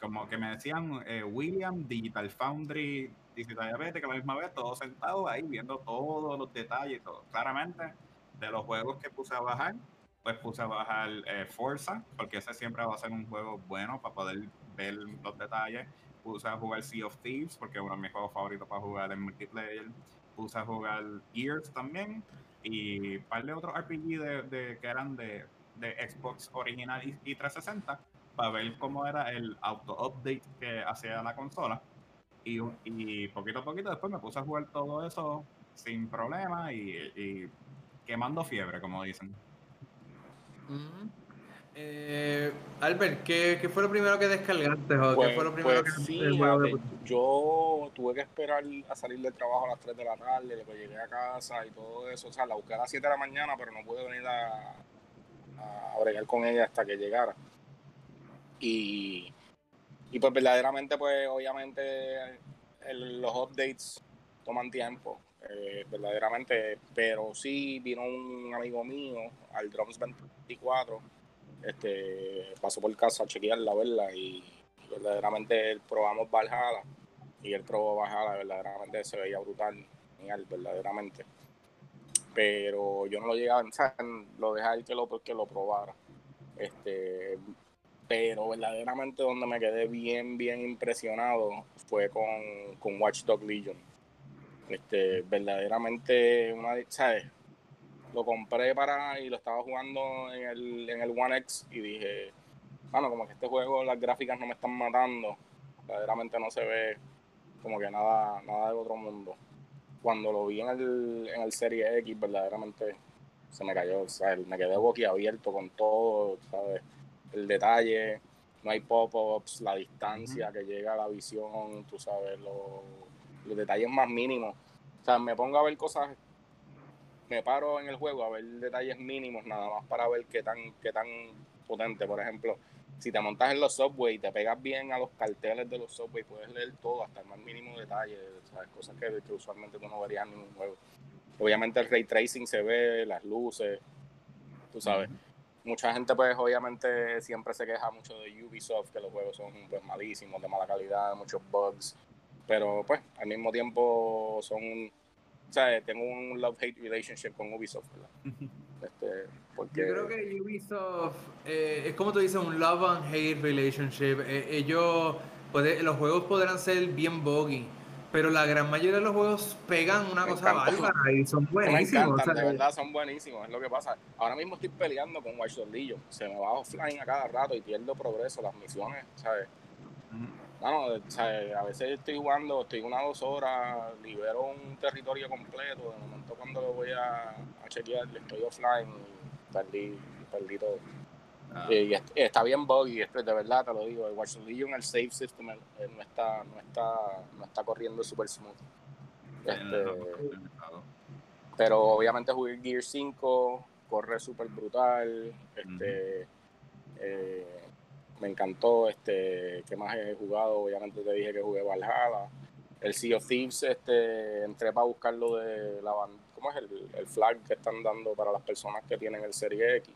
como que me decían eh, William, Digital Foundry, Digital Diabetes, que a la misma vez, todos sentados ahí viendo todos los detalles, todo. claramente de los juegos que puse a bajar, pues puse a bajar eh, Forza, porque ese siempre va a ser un juego bueno para poder ver los detalles. Puse a jugar Sea of Thieves, porque es uno de mis juegos favoritos para jugar en multiplayer. Puse a jugar Gears también. y un par de otros RPG de, que eran de, Xbox original y, 360 para ver cómo era el auto-update que hacía la consola. Y, y, poquito a poquito después me puse a jugar todo eso sin problema y, quemando fiebre, como dicen. Eh, Albert, ¿qué, fue lo primero que descargaste? ¿Qué pues, fue lo primero pues que sí, Yo tuve que esperar a salir del trabajo a las 3 de la tarde, después llegué a casa y todo eso. O sea, la busqué a las 7 de la mañana, pero no pude venir a, a bregar con ella hasta que llegara. Y, y pues verdaderamente, pues obviamente los updates toman tiempo, eh, verdaderamente, pero sí vino un amigo mío al Drums 24 este, pasó por casa a chequearla, ¿verdad? Y verdaderamente probamos Valhalla y él probó Valhalla, verdaderamente se veía brutal, genial, verdaderamente. Pero yo no lo llegaba, a lo dejé que lo, que lo probara. Este, pero verdaderamente donde me quedé bien, bien impresionado fue con, con Watch Dog Legion. Este, verdaderamente, una, ¿sabes? Lo compré para y lo estaba jugando en el, en el One X y dije, bueno, como que este juego las gráficas no me están matando, verdaderamente no se ve como que nada, nada de otro mundo. Cuando lo vi en el, en el Serie X, verdaderamente se me cayó, o sea, me quedé boquiabierto con todo, ¿sabes? El detalle, no hay pop-ups, la distancia que llega a la visión, tú sabes, los detalles más mínimos. O sea, me pongo a ver cosas me paro en el juego a ver detalles mínimos nada más para ver qué tan, qué tan potente. Por ejemplo, si te montas en los subway y te pegas bien a los carteles de los subway, puedes leer todo, hasta el más mínimo detalle, ¿sabes? cosas que, usualmente tú no verías en ningún juego. Obviamente el ray tracing se ve, las luces, tú sabes. Mucha gente pues obviamente siempre se queja mucho de Ubisoft, que los juegos son pues malísimos, de mala calidad, muchos bugs, pero pues al mismo tiempo son o sea, tengo un love-hate relationship con Ubisoft, Este, porque... Yo creo que Ubisoft eh, es como tú dices, un love and hate relationship. Eh, ellos, puede, los juegos podrán ser bien buggy, pero la gran mayoría de los juegos pegan una cosa bárbara y son buenísimos. Me encantan, de verdad, son buenísimos, es lo que pasa. Ahora mismo estoy peleando con Watch Dogs Se me va offline a cada rato y pierdo progreso, las misiones, ¿sabes? Bueno, a veces estoy jugando, estoy una o dos horas, libero un territorio completo, de momento cuando lo voy a, a chequear, estoy offline y perdí, perdí todo. Ah. Y, está bien buggy, de verdad te lo digo, el Watch Legion, el save system no está, no está, no está corriendo super smooth. Este, pero obviamente jugué Gear 5, corre súper brutal, este, eh, me encantó. Este, ¿Qué más he jugado? Obviamente te dije que jugué Valhalla. El Sea of Thieves, este, entré para buscar lo de la banda. ¿Cómo es el, flag que están dando para las personas que tienen el Serie X?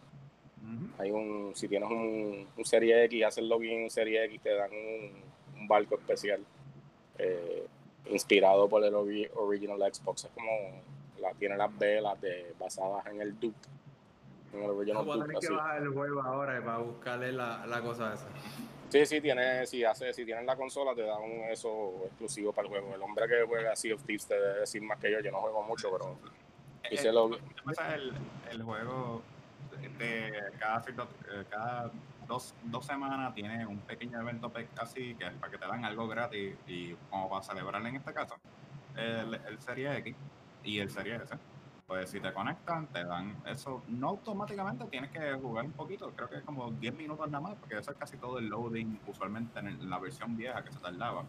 Hay un, si tienes un, Serie X haces login en Serie X, te dan un, barco especial eh, inspirado por el original Xbox. Es como la, tiene las velas de, basadas en el Duke voy a tener que bajar el juego ahora para buscarle la, la cosa esa. Sí, sí, tiene, si hace, si tienes la consola te dan un eso exclusivo para el juego. El hombre que juega Sea of Thieves te debe decir más que yo, yo no juego mucho, pero hice lo... el, el juego de cada, eh, cada dos, dos, semanas tiene un pequeño evento así que es para que te dan algo gratis y como para celebrar en este caso el, el Serie X y el Serie S pues si te conectan, te dan eso. No automáticamente tienes que jugar un poquito, creo que es como 10 minutos nada más, porque eso es casi todo el loading, usualmente en, la versión vieja que se tardaba.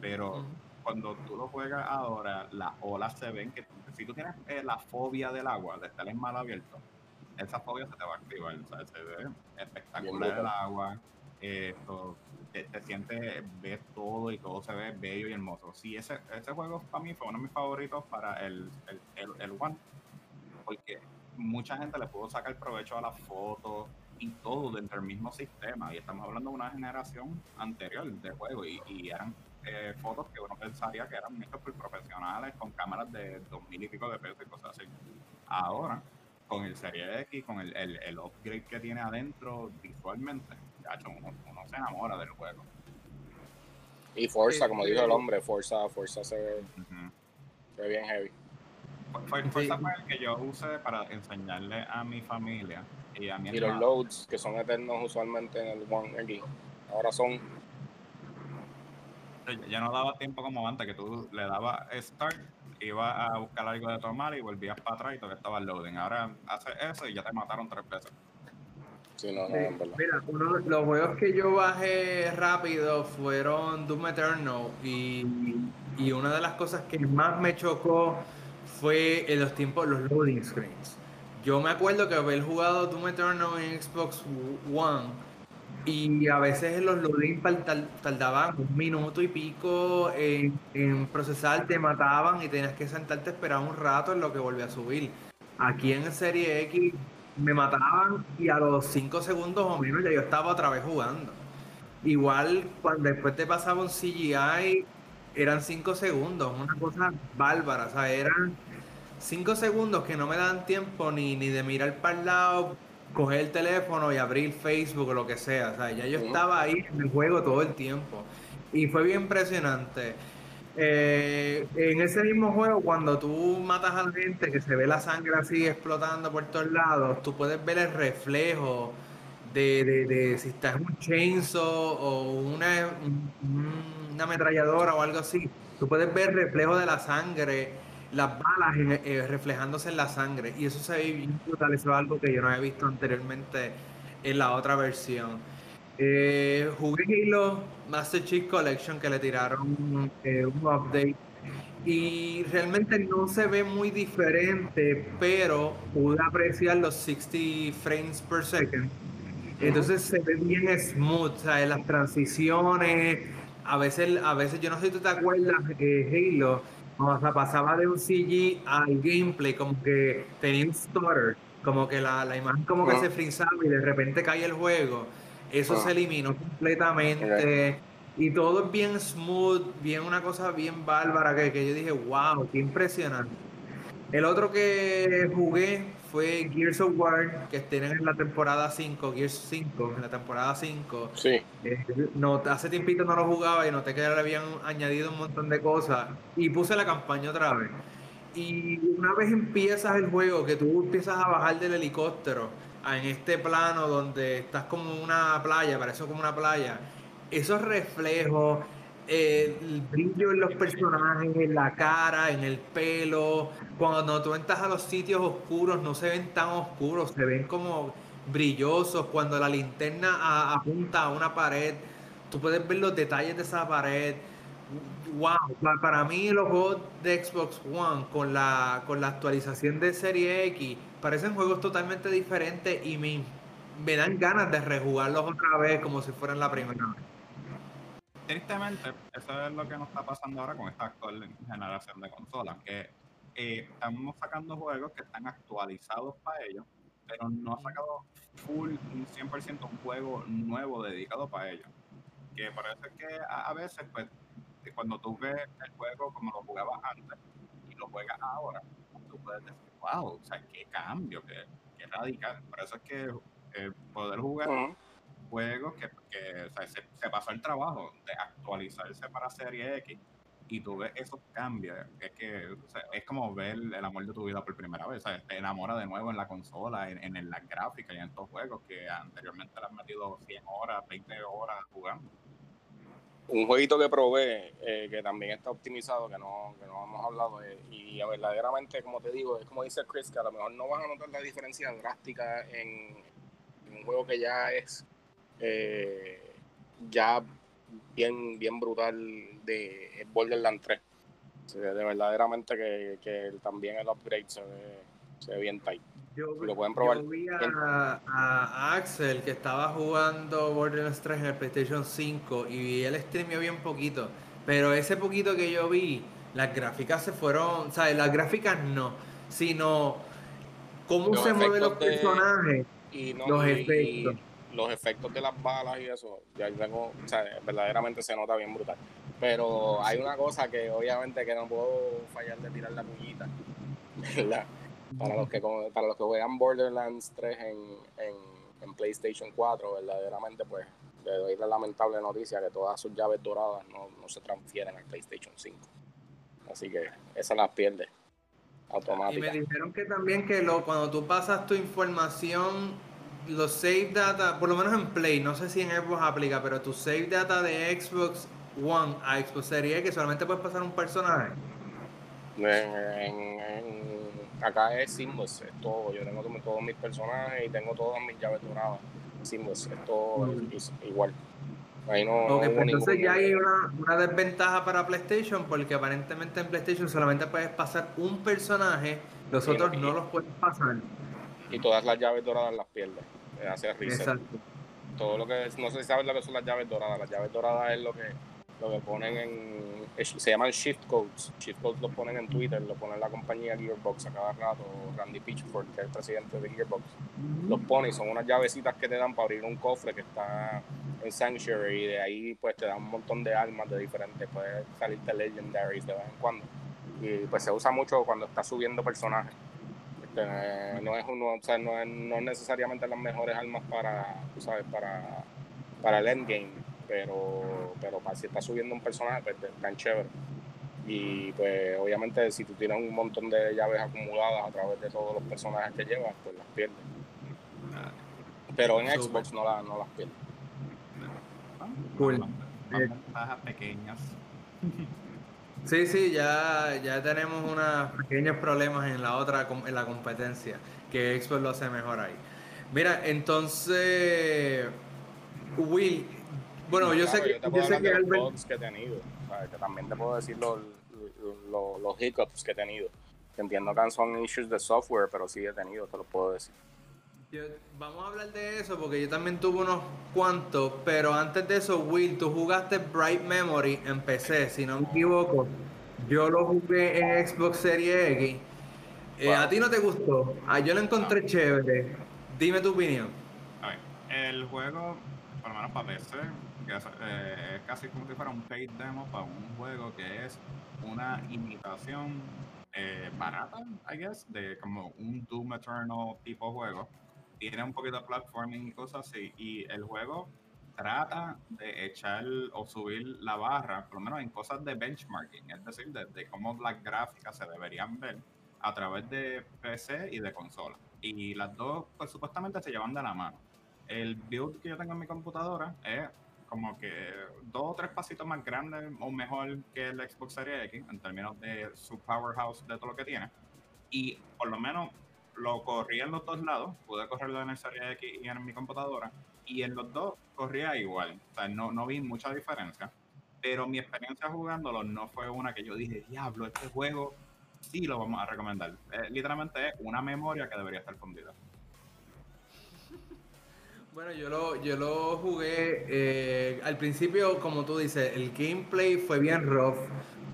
Pero cuando tú lo juegas ahora, las olas se ven que si tú tienes eh, la fobia del agua, de estar en mal abierto, esa fobia se te va a activar. se ve espectacular el agua. esto, te, sientes, ves todo y todo se ve bello y hermoso. Sí, ese, ese juego para mí fue uno de mis favoritos para el, el, el, One, porque mucha gente le pudo sacar provecho a las fotos y todo dentro del mismo sistema. Y estamos hablando de una generación anterior de juego y, y eran eh, fotos que uno pensaría que eran hechos por profesionales con cámaras de dos mil y pico de pesos y cosas así. Ahora, con el Serie X, con el, el, el upgrade que tiene adentro visualmente, uno, se enamora del juego. Y Forza, como dijo el hombre, Forza, Forza se ve, bien heavy. Fue, fue el que yo usé para enseñarle a mi familia y a mi Y los loads, que son eternos usualmente en el One aquí. Ahora son ya no daba tiempo como antes, que tú le dabas start, ibas a buscar algo de tomar y volvías para atrás y todavía estaba el loading. Ahora haces eso y ya te mataron tres veces. Mira, uno, los juegos que yo bajé rápido fueron Doom Eternal y, y una de las cosas que más me chocó fue en los tiempos, los loading screens. Yo me acuerdo que haber jugado Doom Eternal en Xbox One y a veces los loading tardaban un minuto y pico en, en, procesar, te mataban y tenías que sentarte a esperar un rato en lo que volvía a subir. Aquí en Serie X me mataban y a los 5 segundos o menos ya yo estaba otra vez jugando. Igual cuando después te pasaba un CGI, eran 5 segundos, una cosa bárbara, o sea, eran 5 segundos que no me dan tiempo ni, ni de mirar para el lado, coger el teléfono y abrir Facebook o lo que sea, o sea, ya yo estaba ahí en el juego todo el tiempo. Y fue bien impresionante. Eh, en ese mismo juego, cuando tú matas a la gente, que se ve la sangre así explotando por todos lados, tú puedes ver el reflejo de, si estás un chainsaw o una, una ametralladora o algo así. Tú puedes ver el reflejo de la sangre, las balas eh, reflejándose en la sangre. Y eso se ve bien brutal. Eso es algo que yo no había visto anteriormente en la otra versión. Eh, jugué Halo Master Chief Collection que le tiraron eh, un update y realmente no se ve muy diferente, pero pude apreciar los 60 frames per second. Entonces se ve bien smooth, ¿sabes? las transiciones. A veces, a veces, yo no sé si tú te acuerdas, eh, Halo, o sea, pasaba de un CG al gameplay, como que tenía un stutter, como que la, la imagen como que se frizaba y de repente cae el juego. Eso se eliminó completamente. Y todo es bien smooth, bien una cosa bien bárbara que, que yo dije, wow, qué impresionante. El otro que jugué fue Gears of War, que tienen en la temporada 5, Gears 5, en la temporada 5. Sí. Eh, no, hace tiempito no lo jugaba y noté que le habían añadido un montón de cosas. Y puse la campaña otra vez. Y una vez empiezas el juego, que tú empiezas a bajar del helicóptero, en este plano donde estás como una playa, parece como una playa, esos reflejos, eh, el brillo en los personajes, en la cara, en el pelo, cuando tú entras a los sitios oscuros no se ven tan oscuros, se ven como brillosos, cuando la linterna apunta a una pared, tú puedes ver los detalles de esa pared. Wow, para mí los juegos de Xbox One con la, con la actualización de Serie X parecen juegos totalmente diferentes y me, dan ganas de rejugarlos otra vez como si fueran la primera vez. Tristemente, eso es lo que nos está pasando ahora con esta actual generación de consolas, que eh, estamos sacando juegos que están actualizados para ellos, pero no ha sacado full, 100% un juego nuevo dedicado para ellos. Que parece que a, veces, pues, cuando tú ves el juego como lo jugabas antes y lo juegas ahora, tú puedes decir, wow, o sea, qué cambio, qué, qué radical. Por eso es que eh, poder jugar juegos que, se, pasó el trabajo de actualizarse para Serie X y tú ves esos cambios, es que es como ver el amor de tu vida por primera vez, ¿sabes? te enamora de nuevo en la consola, en, en las gráficas y en estos juegos que anteriormente le has metido 100 horas, 20 horas jugando un jueguito que probé, eh, que también está optimizado, que no, que no hemos hablado, eh, y verdaderamente, como te digo, es como dice Chris, que a lo mejor no vas a notar la diferencia drástica en, un juego que ya es eh, ya bien, bien brutal de Borderlands 3. de verdaderamente que, que, también el upgrade se ve, se ve bien tight. Yo, lo pueden probar. vi a, Axel que estaba jugando Borderlands 3 en el PlayStation 5 y él streamió bien poquito. Pero ese poquito que yo vi, las gráficas se fueron, ¿sabes? Las gráficas no, sino cómo se mueven los personajes, y los efectos. los efectos de las balas y eso, ya tengo, o sea, verdaderamente se nota bien brutal. Pero hay una cosa que obviamente que no puedo fallar de tirar la puñita, ¿verdad? Para los que para los que juegan Borderlands 3 en, en, PlayStation 4, verdaderamente pues le doy la lamentable noticia que todas sus llaves doradas no, no se transfieren al PlayStation 5. Así que esas las pierde. automática. Y me dijeron que también que lo, cuando tú pasas tu información, los save data, por lo menos en Play, no sé si en Xbox aplica, pero tu save data de Xbox One a Xbox Series que solamente puedes pasar un personaje. Acá es Seamless, es todo. Yo tengo todos mis personajes y tengo todas mis llaves doradas. Seamless, es todo mm. igual. Ahí no, pues entonces ya hay una, una, desventaja para PlayStation porque aparentemente en PlayStation solamente puedes pasar un personaje, los otros no los puedes pasar. Y todas las llaves doradas las pierdes. Hace reset. Exacto. Todo lo que no sé si sabes lo que son las llaves doradas. Las llaves doradas es lo que lo que ponen en. Se llaman shift codes. Shift codes los ponen en Twitter, lo pone la compañía Gearbox a cada rato. Randy Pitchford, que es el presidente de Gearbox, los pone y son unas llavecitas que te dan para abrir un cofre que está en Sanctuary y de ahí pues te dan un montón de armas de diferentes. Puedes salirte Legendaries de vez en cuando. Y pues se usa mucho cuando estás subiendo personajes. Este, no es uno, o sea, no es, no necesariamente las mejores armas para, tú sabes, para, para el endgame pero, pero si estás subiendo un personaje, pues tan chévere. Y pues obviamente si tú tienes un montón de llaves acumuladas a través de todos los personajes que llevas, pues las pierdes. Pero en Xbox no, la, no las pierdes. Cool. Bajas pequeñas. Sí, sí, ya, ya tenemos unos pequeños problemas en la otra, en la competencia, que Xbox lo hace mejor ahí. Mira, entonces, Will, bueno, yo sé que, yo, sé que Albert... que he tenido, que también te puedo decir los, los, hiccups que he tenido. Entiendo que son issues de software, pero sí he tenido, te lo puedo decir. vamos a hablar de eso porque yo también tuve unos cuantos, pero antes de eso, Will, tú jugaste Bright Memory en PC, si no me equivoco. Yo lo jugué en Xbox Series X. Eh, ¿A ti no te gustó? Ah, yo lo encontré chévere. Dime tu opinión. El juego, por lo menos para PC, eh, es casi como si fuera un paid demo para un juego que es una imitación eh, barata, I guess, de como un Doom Eternal tipo juego. Tiene un poquito de platforming y cosas así. Y el juego trata de echar o subir la barra, por lo menos en cosas de benchmarking, es decir, de, cómo las gráficas se deberían ver a través de PC y de consola. Y las dos, pues supuestamente se llevan de la mano. El build que yo tengo en mi computadora es como que dos o tres pasitos más grandes o mejor que el Xbox Series X en términos de su powerhouse de todo lo que tiene. Y por lo menos lo corría en los dos lados, pude correrlo en el Series X y en mi computadora, y en los dos corría igual. O sea, no, no vi mucha diferencia. Pero mi experiencia jugándolo no fue una que yo dije, diablo, este juego sí lo vamos a recomendar. Eh, literalmente es una memoria que debería estar fundida. Bueno, yo lo, yo lo jugué eh, al principio, como tú dices, el gameplay fue bien rough,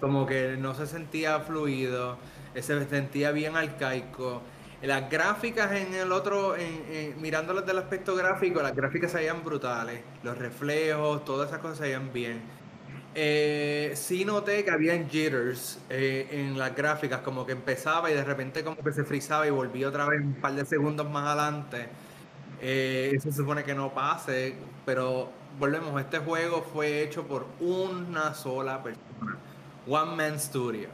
como que no se sentía fluido, eh, se sentía bien arcaico. Las gráficas en el otro, en, mirándolas del aspecto gráfico, las gráficas se brutales, los reflejos, todas esas cosas se veían bien. Eh, sí noté que había jitters eh, en las gráficas, como que empezaba y de repente como que se frizaba y volvía otra vez un par de segundos más adelante. Eh, se supone que no pase, pero volvemos, este juego fue hecho por una sola persona, One Man Studio.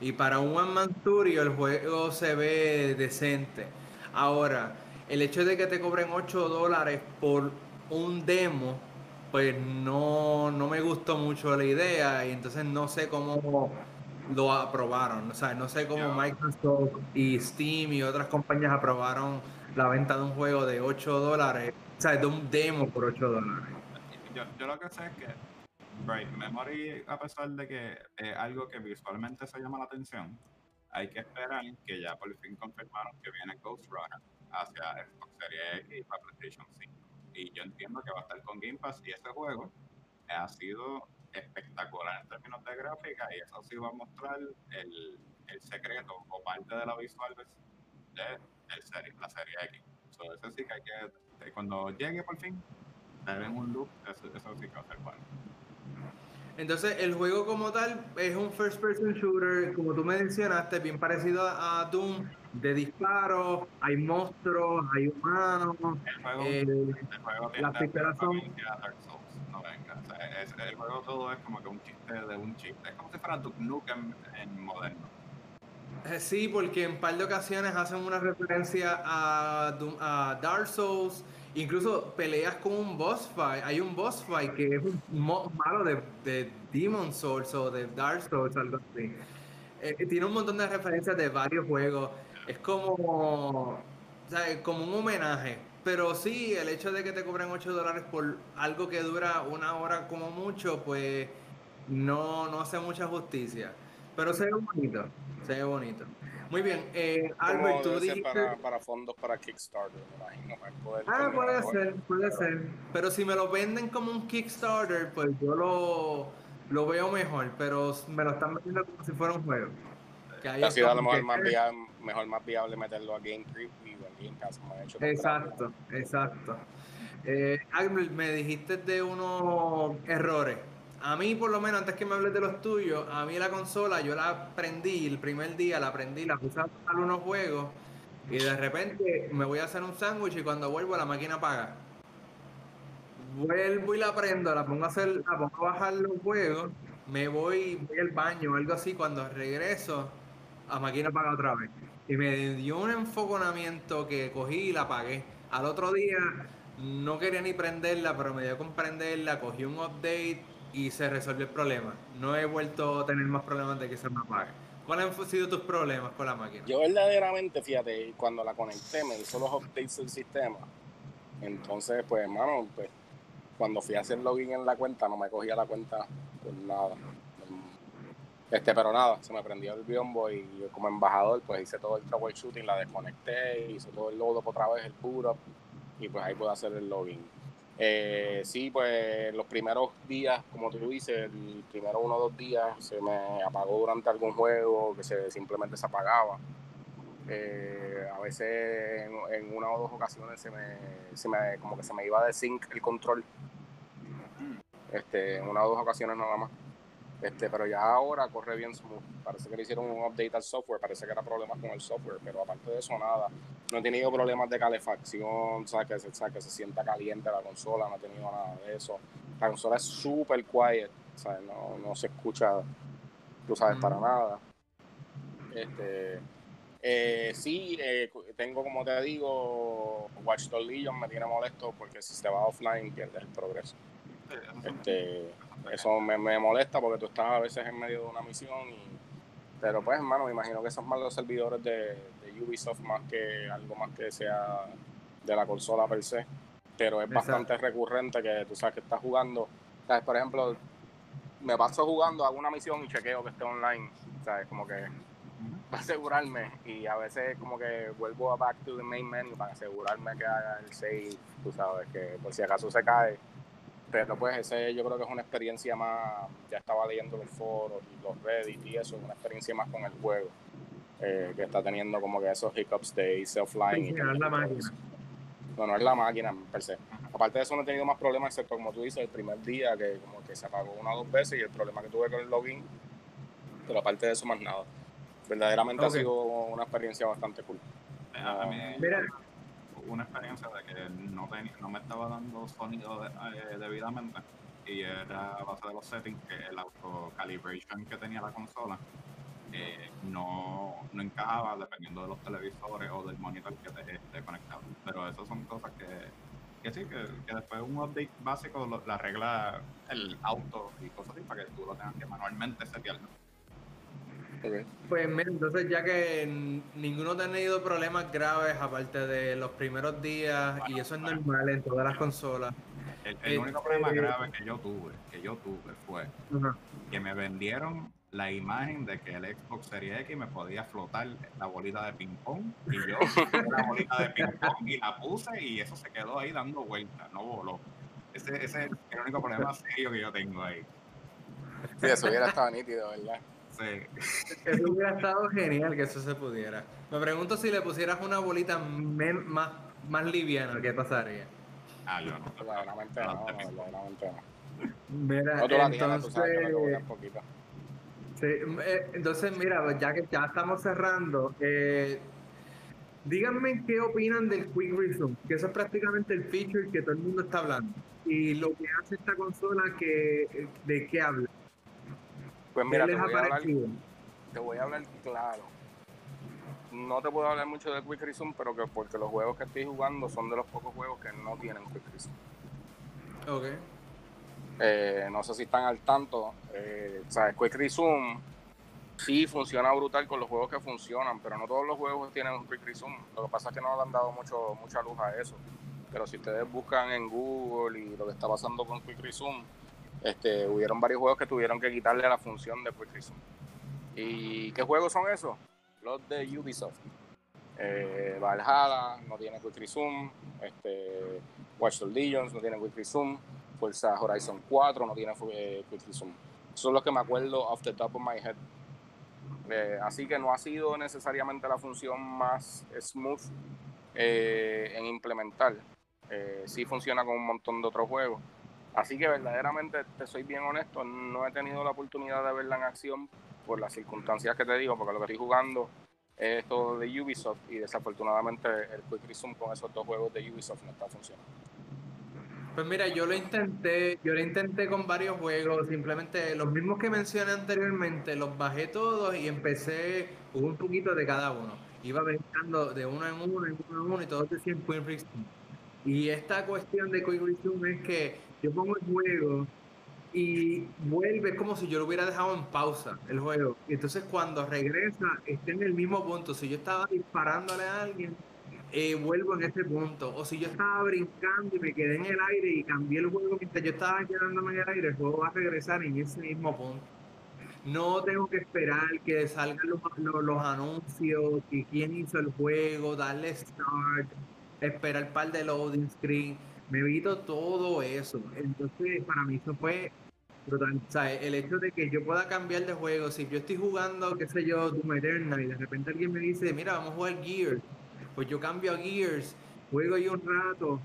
Y para un One Man Studio el juego se ve decente. Ahora, el hecho de que te cobren 8 dólares por un demo, pues no, no me gustó mucho la idea y entonces no sé cómo lo aprobaron. O sea, no sé cómo Microsoft y Steam y otras compañías aprobaron la venta de un juego de 8 dólares, o sea, de un demo por 8 dólares. Yo, lo que sé es que Bright Memory, a pesar de que es algo que visualmente se llama la atención, hay que esperar que ya por fin confirmaron que viene Ghost Runner hacia Xbox Series X y para PlayStation 5. Y yo entiendo que va a estar con Game Pass y ese juego ha sido espectacular en términos de gráfica y eso sí va a mostrar el, el secreto o parte de la visual de, el serie, la serie X. So, eso sí que hay que, cuando llegue por fin, ven un look, eso, eso sí que va a ser bueno. Entonces, el juego como tal es un first person shooter, como tú me mencionaste, bien parecido a Doom, de disparos, hay monstruos, hay humanos. El juego, eh, el juego tiene las pistolas son. Dark Souls, no venga. O sea, es, el juego todo es como que un chiste de un chiste. Es como si fuera Duke Nukem en moderno. Eh, Sí, porque en par de ocasiones hacen una referencia a, Dark Souls, incluso peleas con un boss fight. Hay un boss fight que es un malo de, de Demon Souls o de Dark Souls, algo así. Eh, tiene un montón de referencias de varios juegos. Es como, como un homenaje. Pero sí, el hecho de que te cobren 8 dólares por algo que dura una hora como mucho, pues no, no hace mucha justicia. Pero se ve bonito, se ve bonito. Muy bien, eh, Albert, tú dijiste... para, para fondos para Kickstarter, me imagino. poder Ah, puede ser, puede Pero- ser. Pero si me lo venden como un Kickstarter, pues yo lo, lo veo mejor. Pero me lo están vendiendo como si fuera un juego. Que Ha sido a lo mejor más, viable, mejor más viable meterlo a Game Preview o en Game Pass, como hecho Exacto, exacto. Eh, Albert, me dijiste de unos errores. A mí, por lo menos, antes que me hables de los tuyos, a mí la consola yo la aprendí el primer día, la aprendí, la puse a jugar unos juegos y de repente me voy a hacer un sándwich y cuando vuelvo la máquina apaga. Vuelvo y la prendo, la pongo a hacer, la pongo a bajar los juegos, me voy, voy al baño o algo así, cuando regreso, la máquina apaga otra vez. Y me dio un enfoconamiento que cogí y la apagué. Al otro día no quería ni prenderla, pero me dio con prenderla, cogí un update y se resolvió el problema. No he vuelto a tener más problemas de que se me apague. ¿Cuáles han sido tus problemas con la máquina? Yo verdaderamente, fíjate, cuando la conecté me hizo los updates del sistema. Entonces, pues, hermano, pues, cuando fui a hacer login en la cuenta, no me cogía la cuenta por nada. Este, pero nada, se me prendió el biombo y yo como embajador, pues hice todo el troubleshooting, la desconecté, hice todo el load otra vez, el up, y pues ahí pude hacer el login. Eh, sí, pues los primeros días, como tú dices, el primero uno o dos días se me apagó durante algún juego que se simplemente se apagaba. Eh, a veces en, en una o dos ocasiones se me, se me como que se me iba de sync el control. Este, en una o dos ocasiones nada más. Este, pero ya ahora corre bien smooth. Parece que le hicieron un update al software, parece que era problemas con el software, pero aparte de eso nada. No he tenido problemas de calefacción, ¿sabes? Que, se, ¿sabes? que se sienta caliente la consola, no he tenido nada de eso. La consola es súper quiet, ¿sabes? No, no se escucha, tú sabes, para Mm. nada. Este, eh, sí, eh, tengo como te digo, Watch Dogs Legion me tiene molesto porque si se va offline pierdes el progreso. Este, eso me, me molesta porque tú estás a veces en medio de una misión y pero pues hermano me imagino que son más los servidores de, de Ubisoft más que algo más que sea de la consola per se pero es Exacto. bastante recurrente que tú sabes que estás jugando sabes por ejemplo me paso jugando hago una misión y chequeo que esté online sabes como que para asegurarme y a veces como que vuelvo a back to the main menu para asegurarme que haga el save tú sabes que por si acaso se cae pero pues ese yo creo que es una experiencia más, ya estaba leyendo los foros y los Reddit y eso, una experiencia más con el juego, eh, que está teniendo como que esos hiccups de irse offline. Sí, y sí, no es la todo máquina. eso. No, no es la máquina per se. Aparte de eso no he tenido más problemas, excepto como tú dices, el primer día que como que se apagó una o dos veces y el problema que tuve con el login, pero aparte de eso más nada. Verdaderamente Ok. ha sido una experiencia bastante cool. Mira. Una experiencia de que no, tenía- no me estaba dando sonido eh, debidamente y era a base de los settings que el auto calibration que tenía la consola eh, no, no encajaba dependiendo de los televisores o del monitor que te esté. Pero esas son cosas que, que sí, que, que después de un update básico la arregla el auto y cosas así para que tú lo tengas que manualmente setear. Pues mira, entonces ya que ninguno ha tenido problemas graves aparte de los primeros días y eso es normal en todas las consolas. El, el Eh, único problema eh, grave que yo tuve, que yo tuve fue que me vendieron la imagen de que el Xbox Series X me podía flotar la bolita de ping pong y yo la bolita de ping pong y la puse y eso se quedó ahí dando vueltas, no voló. Ese, ese es el único problema serio que yo tengo ahí. Sí, eso hubiera estado nítido, ¿verdad? Sí. Eso hubiera estado genial que eso se pudiera. Me pregunto si le pusieras una bolita men- más, más liviana, ¿qué pasaría? Ah, yo no. Verdaderamente no, no, verdaderamente no. Mira, No, tú la tienes, tú sabes que me entonces, un poquito. sí, eh, entonces, mira, pues ya que ya estamos cerrando, eh, díganme qué opinan del Quick Resume, que eso es prácticamente el feature que todo el mundo está hablando. Y lo que hace esta consola, que, ¿de qué habla? Pues ¿Qué mira, te voy, a hablar, te voy a hablar claro. no te puedo hablar mucho de Quick Resume, pero que porque los juegos que estoy jugando son de los pocos juegos que no tienen Quick Resume. Ok. Eh, no sé si están al tanto. Eh, o sea, Quick Resume sí funciona brutal con los juegos que funcionan, pero no todos los juegos tienen un Quick Resume. Lo que pasa es que no le han dado mucho, mucha luz a eso. Pero si ustedes buscan en Google y lo que está pasando con Quick Resume, este, hubieron varios juegos que tuvieron que quitarle la función de Quick. ¿Y qué juegos son esos? Los de Ubisoft. Eh, Valhalla no tiene Quick Resume. Este, Watch Dogs Legions no tiene Quick Resume. Forza Horizon 4 no tiene eh, Quick Resume. Eso es lo que me acuerdo off the top of my head. Eh, así que no ha sido necesariamente la función más smooth eh, en implementar. sí funciona con un montón de otros juegos. Así que verdaderamente, te soy bien honesto, no he tenido la oportunidad de verla en acción por las circunstancias que te digo, porque lo que estoy jugando es todo de Ubisoft y desafortunadamente el Quick Resume con esos dos juegos de Ubisoft no está funcionando. Pues mira, yo lo intenté, yo lo intenté con varios juegos, simplemente los mismos que mencioné anteriormente, los bajé todos y empecé un poquito de cada uno. Iba brincando de uno en uno, en uno en uno y todos decían Quick Resume. Y esta cuestión de Quick Resume es que yo pongo el juego y vuelve como si yo lo hubiera dejado en pausa el juego. Y entonces cuando regresa, está en el mismo punto. Si yo estaba disparándole a alguien, eh, vuelvo en ese punto. O si yo estaba brincando y me quedé en el aire y cambié el juego mientras yo estaba quedándome en el aire, el juego va a regresar en ese mismo punto. No tengo que esperar que salgan los, los, anuncios, y quién hizo el juego, darle start, esperar el par de loading screen. Me evito todo eso. Entonces, para mí eso fue el hecho de que yo pueda cambiar de juego, si yo estoy jugando, qué sé yo, Doom Eternal y de repente alguien me dice, mira, vamos a jugar Gears, pues yo cambio a Gears, juego ahí un rato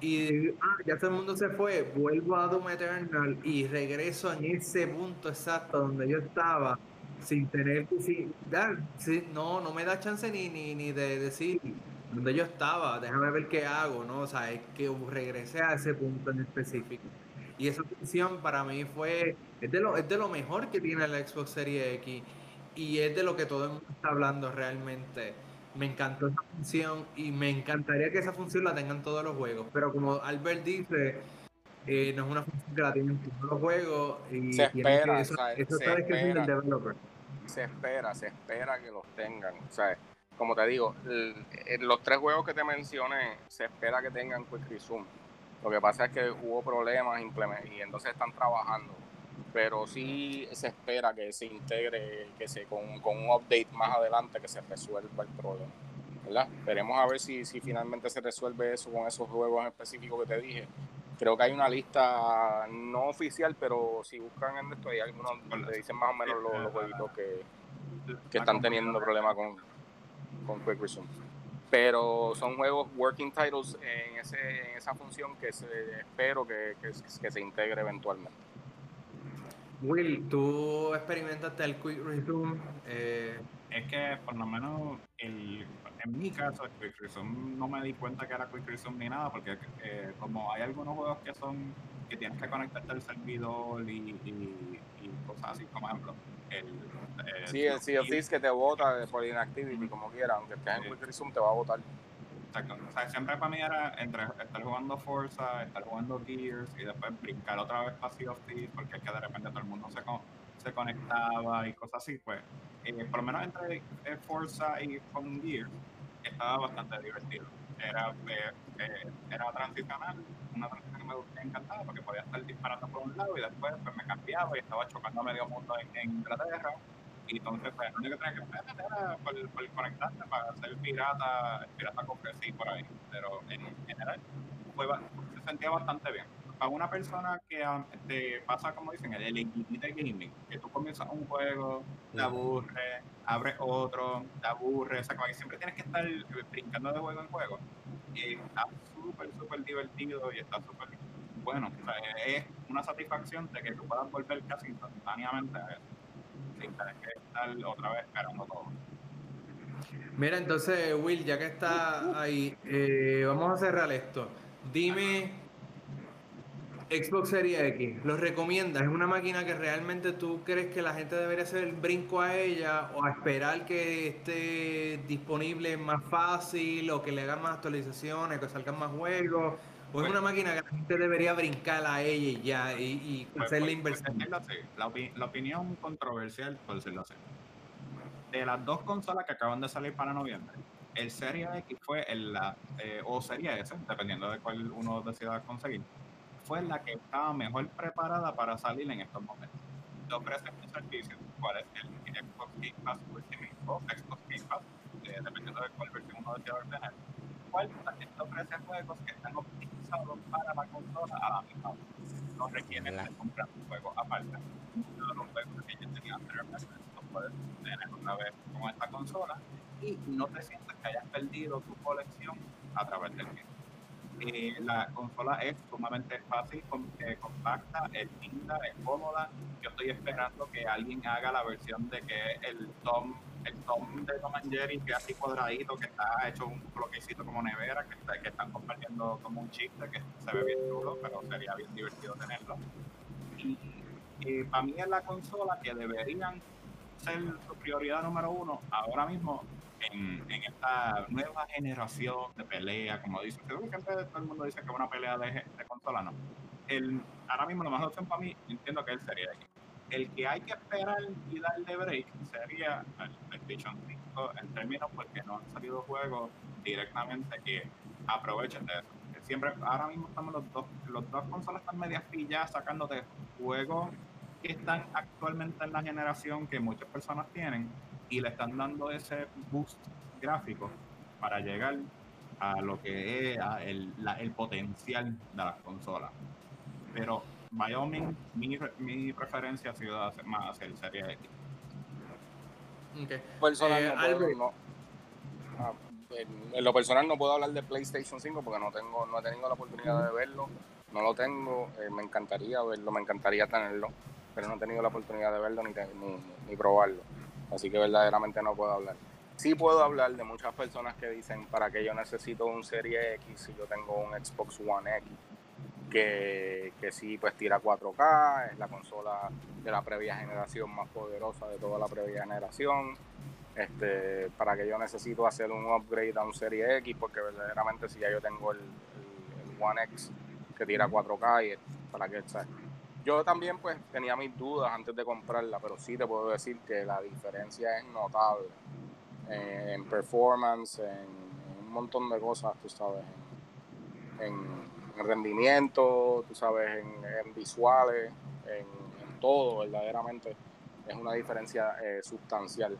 y ah, ya todo el mundo se fue, vuelvo a Doom Eternal y regreso en ese punto exacto donde yo estaba sin tener que sí, no, no me da chance ni, ni, ni de decir donde yo estaba, déjame ver qué hago, ¿no? O sea, es que regresé a ese punto en específico. Y esa función para mí fue, es de, lo, es de lo mejor que tiene la Xbox Series X y es de lo que todo el mundo está hablando realmente. Me encantó esa función y me encantaría que esa función la tengan todos los juegos, pero como Albert dice, eh, no es una función que la tienen todos los juegos y se espera, eso, está descrito del developer. Se espera, se espera que los tengan. O sea, como te digo, los tres juegos que te mencioné, se espera que tengan Quick Resume lo que pasa es que hubo problemas y entonces están trabajando. Pero sí se espera que se integre, que se con, un update más adelante que se resuelva el problema. ¿verdad? Veremos a ver si, si finalmente se resuelve eso con esos juegos específicos que te dije. Creo que hay una lista no oficial, pero si buscan en esto hay algunos donde dicen más o menos los, jueguitos que, que están teniendo problemas con, con Quick Resume pero son juegos working titles en, ese, en esa función que se, espero que, que, se integre eventualmente. Will, ¿tú experimentaste el Quick Resume? Eh, es que por lo menos el, en mi caso el Quick Resume no me di cuenta que era Quick Resume ni nada porque eh, como hay algunos juegos que son que tienes que conectarte al servidor y, y, cosas así como ejemplo el eh, sí, el Sea of que te vota por inactivity, como quiera, aunque estés en Quick Resume, te va a votar. Exacto. O sea, siempre para mí era entre estar jugando Forza, estar jugando Gears y después brincar otra vez para Sea of Thieves, porque es que de repente todo el mundo se, se conectaba y cosas así. Pues, eh, por lo menos entre eh, Forza y con Gears, estaba bastante divertido. Era, eh, era transicional, una transición que me encantaba porque podía estar disparando por un lado y después pues, me cambiaba y estaba chocando a medio mundo en, en Inglaterra y entonces, pues, lo único que tenía que hacer era por, por conectarse para ser pirata, pirata con sí por ahí. Pero en general, fue, se sentía bastante bien. Para una persona que ah, te pasa, como dicen, el equity de gaming, que tú comienzas un juego, te aburre, abres otro, te aburre, o sea, que siempre tienes que estar brincando de juego en juego. Está súper, súper divertido y está súper bueno. Es una satisfacción de que tú puedas volver casi instantáneamente a eso que otra vez esperando todo. Mira, entonces, Will, ya que está ahí, eh, vamos a cerrar esto. Dime Xbox Series X, ¿lo recomiendas? ¿Es una máquina que realmente tú crees que la gente debería hacer el brinco a ella o a esperar que esté disponible más fácil o que le hagan más actualizaciones, que salgan más juegos? ¿O es pues una máquina que la gente debería brincar a ella y ya y, pues, hacer la pues, inversión? la, opinión controversial, por decirlo así. De las dos consolas que acaban de salir para noviembre, el Series X fue el, la, eh, o Series S, dependiendo de cuál uno decida conseguir fue la que estaba mejor preparada para salir en estos momentos. Te ofrece un servicio, cuál es el Xbox Game Pass Ultimate o Xbox Game Pass, eh, dependiendo de cuál versión uno desea obtener, cual también te ofrece juegos que están optimizados para la consola a la misma. No requieren de comprar un juego aparte. Uno de los juegos que yo tenía anteriormente los puedes tener una vez con esta consola y no te sientes que hayas perdido tu colección a través del tiempo. Eh, la consola es sumamente fácil, eh, compacta, es linda, es cómoda. Yo estoy esperando que alguien haga la versión de que el Tom, el Tom de Tom and Jerry, que es así cuadradito, que está hecho un bloquecito como nevera, que, están compartiendo como un chiste, que se ve bien chulo, pero sería bien divertido tenerlo. Y para mí es la consola que deberían ser su prioridad número uno ahora mismo en, esta nueva generación de pelea, como dice, creo que todo el mundo dice que es una pelea de, consola, no. El, ahora mismo la mejor opción para mí, entiendo que él sería el que hay que esperar y darle break sería el PlayStation 5 en términos porque no han salido juegos directamente que aprovechen de eso. Siempre, ahora mismo estamos los dos, los dos consolas están medias pilladas sacándote juegos que están actualmente en la generación que muchas personas tienen y le están dando ese boost gráfico para llegar a lo que es el, el, potencial de las consolas. Pero Wyoming, mi, mi preferencia ha sido más hacia el Serie X. Okay. Personal, eh, no ah, en, lo personal no puedo hablar de PlayStation 5 porque no tengo no he tenido la oportunidad de verlo. No lo tengo, eh, me encantaría verlo, me encantaría tenerlo, pero no he tenido la oportunidad de verlo ni, ni, ni probarlo así que verdaderamente no puedo hablar. Sí puedo hablar de muchas personas que dicen para que yo necesito un Serie X si yo tengo un Xbox One X, que, que sí pues tira 4K, es la consola de la previa generación más poderosa de toda la previa generación. Este, para que yo necesito hacer un upgrade a un Serie X, porque verdaderamente si ya yo tengo el, One X que tira 4K, y para que, ¿sabes? Yo también pues tenía mis dudas antes de comprarla, pero sí te puedo decir que la diferencia es notable en performance, en, un montón de cosas, tú sabes, en, rendimiento, tú sabes, en, visuales, en, todo, verdaderamente es una diferencia eh, sustancial.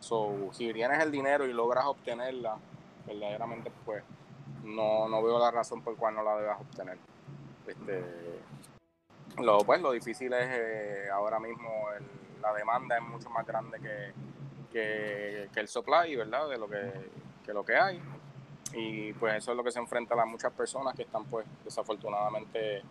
So, si tienes el dinero y logras obtenerla, verdaderamente pues no, no veo la razón por cual no la debas obtener. Este, lo, pues, lo difícil es eh, ahora mismo la demanda es mucho más grande que, que, el supply, ¿verdad? De lo que, lo que hay. Y pues eso es lo que se enfrenta a muchas personas que están pues desafortunadamente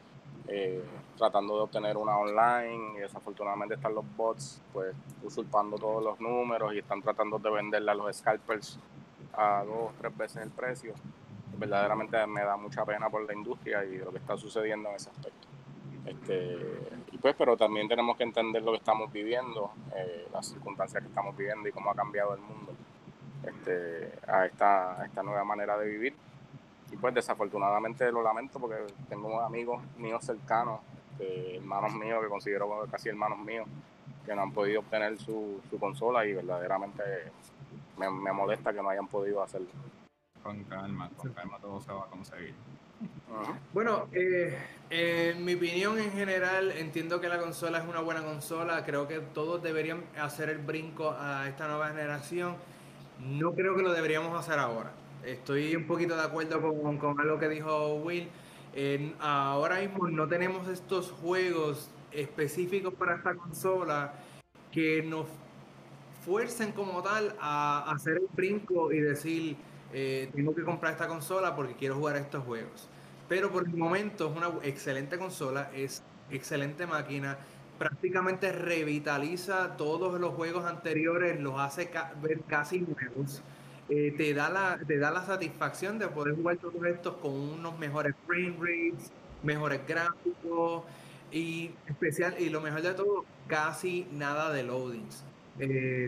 eh, tratando de obtener una online y desafortunadamente están los bots pues usurpando todos los números y están tratando de venderle a los scalpers a dos o tres veces el precio. Verdaderamente me da mucha pena por la industria y lo que está sucediendo en ese aspecto. Este, y pues, pero también tenemos que entender lo que estamos viviendo, eh, las circunstancias que estamos viviendo y cómo ha cambiado el mundo este, a, esta, esta nueva manera de vivir. Y pues desafortunadamente lo lamento porque tengo amigos míos cercanos, este, hermanos míos que considero casi hermanos míos, que no han podido obtener su, su consola y verdaderamente me, me molesta que no hayan podido hacerlo. Con calma, con calma todo se va a conseguir. Bueno, eh, en mi opinión en general, entiendo que la consola es una buena consola. Creo que todos deberían hacer el brinco a esta nueva generación. No creo que lo deberíamos hacer ahora. Estoy un poquito de acuerdo con, con algo que dijo Will. ahora mismo no tenemos estos juegos específicos para esta consola que nos fuercen como tal a hacer el brinco y decir eh, tengo que comprar esta consola porque quiero jugar estos juegos. Pero por el momento es una excelente consola, es excelente máquina, prácticamente revitaliza todos los juegos anteriores, los hace ver casi nuevos. Eh, te, da la, te da la satisfacción de poder jugar todos estos con unos mejores frame rates, mejores gráficos y especial y lo mejor de todo, casi nada de loadings.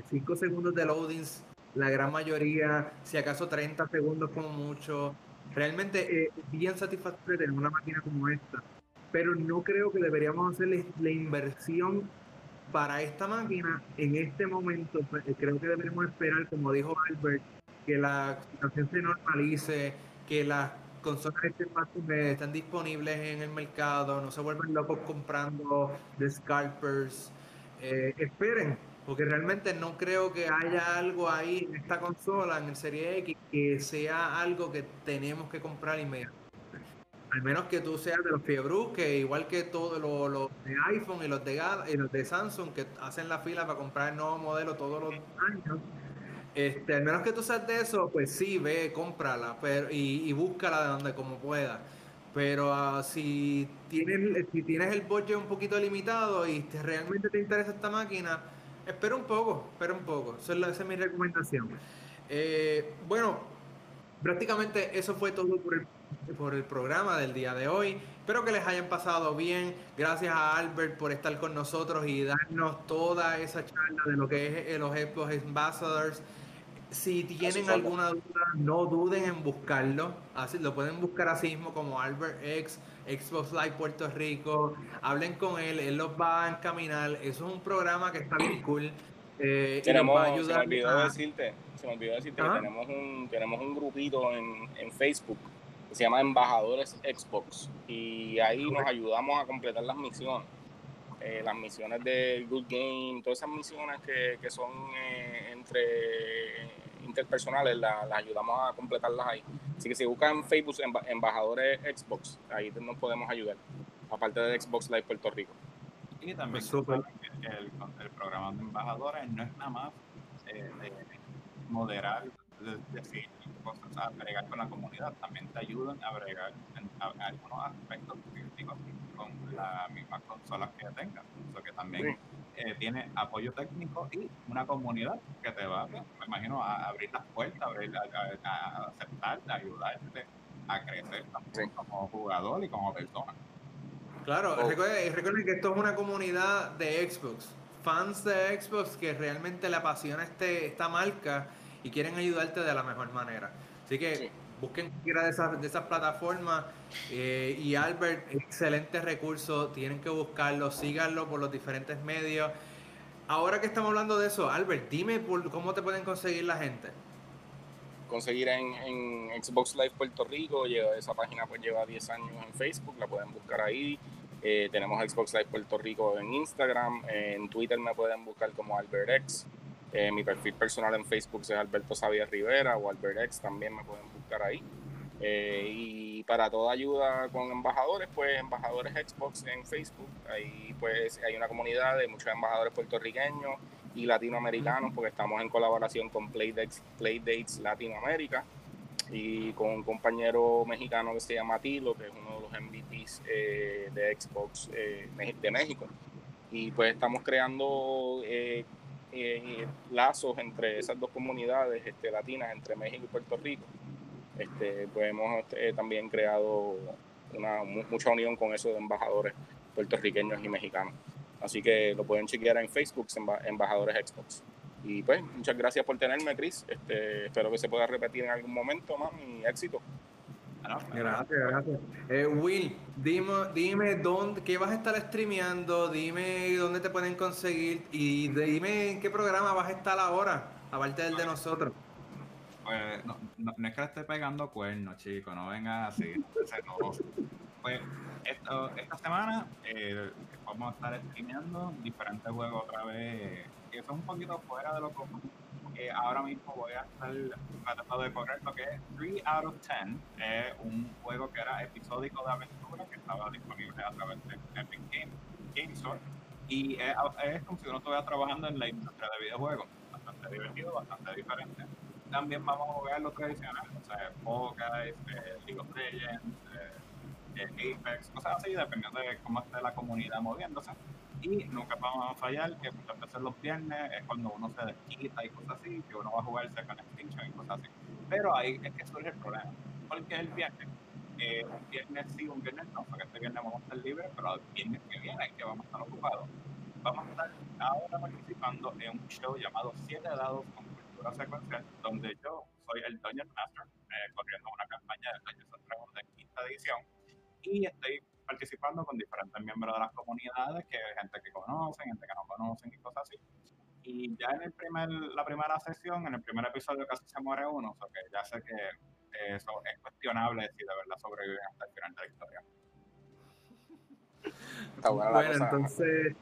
5 segundos de loadings, la gran mayoría, si acaso 30 segundos como mucho. Realmente es bien satisfactorio tener una máquina como esta pero no creo que deberíamos hacer la inversión para esta máquina en este momento. Pues, creo que deberíamos esperar, como dijo Albert, que la situación se normalice, que las consolas estén disponibles en el mercado, no se vuelvan locos comprando de scalpers. Eh, esperen, porque realmente no creo que haya algo ahí en esta consola, en el Serie X, que sea algo que tenemos que comprar inmediatamente. Al menos que tú seas de los fiebros, que igual que todos los, de iPhone y los de, y los de Samsung, que hacen la fila para comprar el nuevo modelo todos los años. Este, al menos que tú seas de eso, pues sí, ve, cómprala pero, y, y búscala de donde como pueda. Pero ah, si, tienes, si tienes el budget un poquito limitado y te, realmente te interesa esta máquina, espera un poco, espera un poco. Esa es, mi recomendación. Eh, bueno, prácticamente eso fue todo por el por el programa del día de hoy. Espero que les hayan pasado bien. Gracias a Albert por estar con nosotros y darnos toda esa charla de lo que es los Xbox Ambassadors. Si tienen alguna duda, no duden en buscarlo. Así lo pueden buscar así mismo como Albert X, Xbox Live Puerto Rico. Hablen con él, él los va a encaminar. Eso es un programa que está bien cool. Eh, tenemos, y ayudar se me olvidó decirte, se me olvidó decirte que tenemos un, tenemos un grupito en, en Facebook se llama Embajadores Xbox y ahí nos ayudamos a completar las misiones. Eh, las misiones de Good Game, todas esas misiones que, que son eh, entre interpersonales, las ayudamos a completarlas ahí. Así que si buscan en Facebook Embajadores Xbox, ahí nos podemos ayudar, aparte de Xbox Live Puerto Rico. Y también el, el, programa de embajadores no es nada más eh, de moderar decir cosas a bregar con la comunidad, también te ayudan a bregar en, algunos aspectos críticos con las mismas consolas que tengas. Eso que también eh, tiene apoyo técnico y una comunidad que te va, me imagino, a abrir las puertas, a, abrir, a, aceptarte, a ayudarte a crecer también como jugador y como persona. Claro, oh. recuerden, recuerden, que esto es una comunidad de Xbox, fans de Xbox que realmente le apasiona este, esta marca y quieren ayudarte de la mejor manera. Así que busquen cualquiera de esas, de esas plataformas eh, y Albert, excelente recurso, tienen que buscarlo, síganlo por los diferentes medios. Ahora que estamos hablando de eso, Albert, dime por, cómo te pueden conseguir la gente. Conseguir en, en Xbox Live Puerto Rico, lleva, esa página pues lleva 10 años en Facebook, la pueden buscar ahí. Eh, tenemos Xbox Live Puerto Rico en Instagram, en Twitter me pueden buscar como AlbertX. Eh, mi perfil personal en Facebook es Alberto Xavier Rivera o AlbertX, también me pueden buscar ahí. Eh, y para toda ayuda con embajadores, pues embajadores Xbox en Facebook. Ahí pues hay una comunidad de muchos embajadores puertorriqueños y latinoamericanos, porque estamos en colaboración con Playdates, Playdates Latinoamérica y con un compañero mexicano que se llama Tilo, que es uno de los MVPs eh, de Xbox de México. Y pues estamos creando eh, lazos entre esas dos comunidades este, latinas, entre México y Puerto Rico. Este, pues hemos este, también creado una, mucha unión con eso de embajadores puertorriqueños y mexicanos. Así que lo pueden chequear en Facebook, Embajadores Xbox. Y pues, muchas gracias por tenerme, Chris. Este, espero que se pueda repetir en algún momento más mi éxito. Gracias, gracias. Eh, Will, dime, dime dónde, qué vas a estar streameando, dime dónde te pueden conseguir y dime en qué programa vas a estar ahora, aparte del de nosotros. Pues no, no, es que le esté pegando cuernos, chicos, no vengas así. pues esta semana eh, vamos a estar streameando diferentes juegos otra vez, que son un poquito fuera de lo común ahora mismo voy a estar tratando de correr lo que es 3 out of 10. Es un juego que era episódico de aventura que estaba disponible a través de Epic Game, Game Store. Y es, como si uno estuviera trabajando en la industria de videojuegos. Bastante divertido, bastante diferente. También vamos a jugar lo tradicional, o sea, Pokémon, eh, League of Legends, eh, eh, Apex, cosas así, dependiendo de cómo esté la comunidad moviéndose y nunca vamos a fallar que muchas veces los viernes es cuando uno se desquita y cosas así, que uno va a jugarse con Extinction y cosas así. Pero ahí es que surge el problema, porque el viernes eh, un viernes sí, un viernes no, porque este viernes vamos a estar libres, pero el viernes que viene que vamos a estar ocupados. Vamos a estar ahora participando en un show llamado Siete Dados con Cultura Secuencial, donde yo soy el Dungeon Master, eh, corriendo una campaña de Dungeons Dragons de quinta edición, y estoy participando con diferentes miembros de las comunidades, que gente que conocen, gente que no conocen y cosas así. Y ya en el primer, la primera sesión, en el primer episodio casi se muere uno, o sea que ya sé que eso es cuestionable si de verdad sobreviven hasta el final de la historia. Está buena la bueno, entonces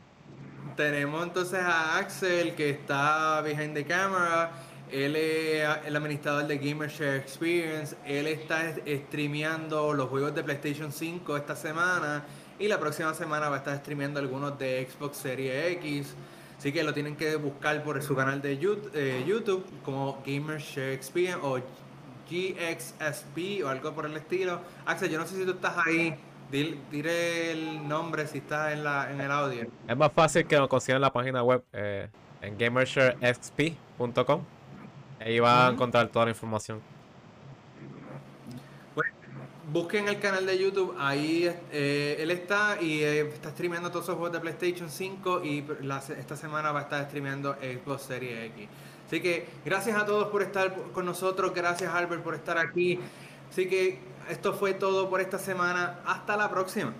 tenemos entonces a Axel que está behind the camera. Él es el administrador de GamerShare Experience. Él está streameando los juegos de PlayStation 5 esta semana. Y la próxima semana va a estar streameando algunos de Xbox Series X. Así que lo tienen que buscar por su canal de YouTube, eh, YouTube como GamerShare Experience o GXSP o algo por el estilo. Axel, yo no sé si tú estás ahí. Dile, el nombre si estás en, la, en el audio. Es más fácil que lo consigan en la página web eh, en gamersharexp.com. Ahí va a encontrar toda la información. Pues, busquen el canal de YouTube, ahí eh, él está y eh, está streameando todos esos juegos de PlayStation 5 y esta semana va a estar streameando Xbox Series X. Así que gracias a todos por estar con nosotros, gracias Albert por estar aquí. Así que esto fue todo por esta semana. Hasta la próxima.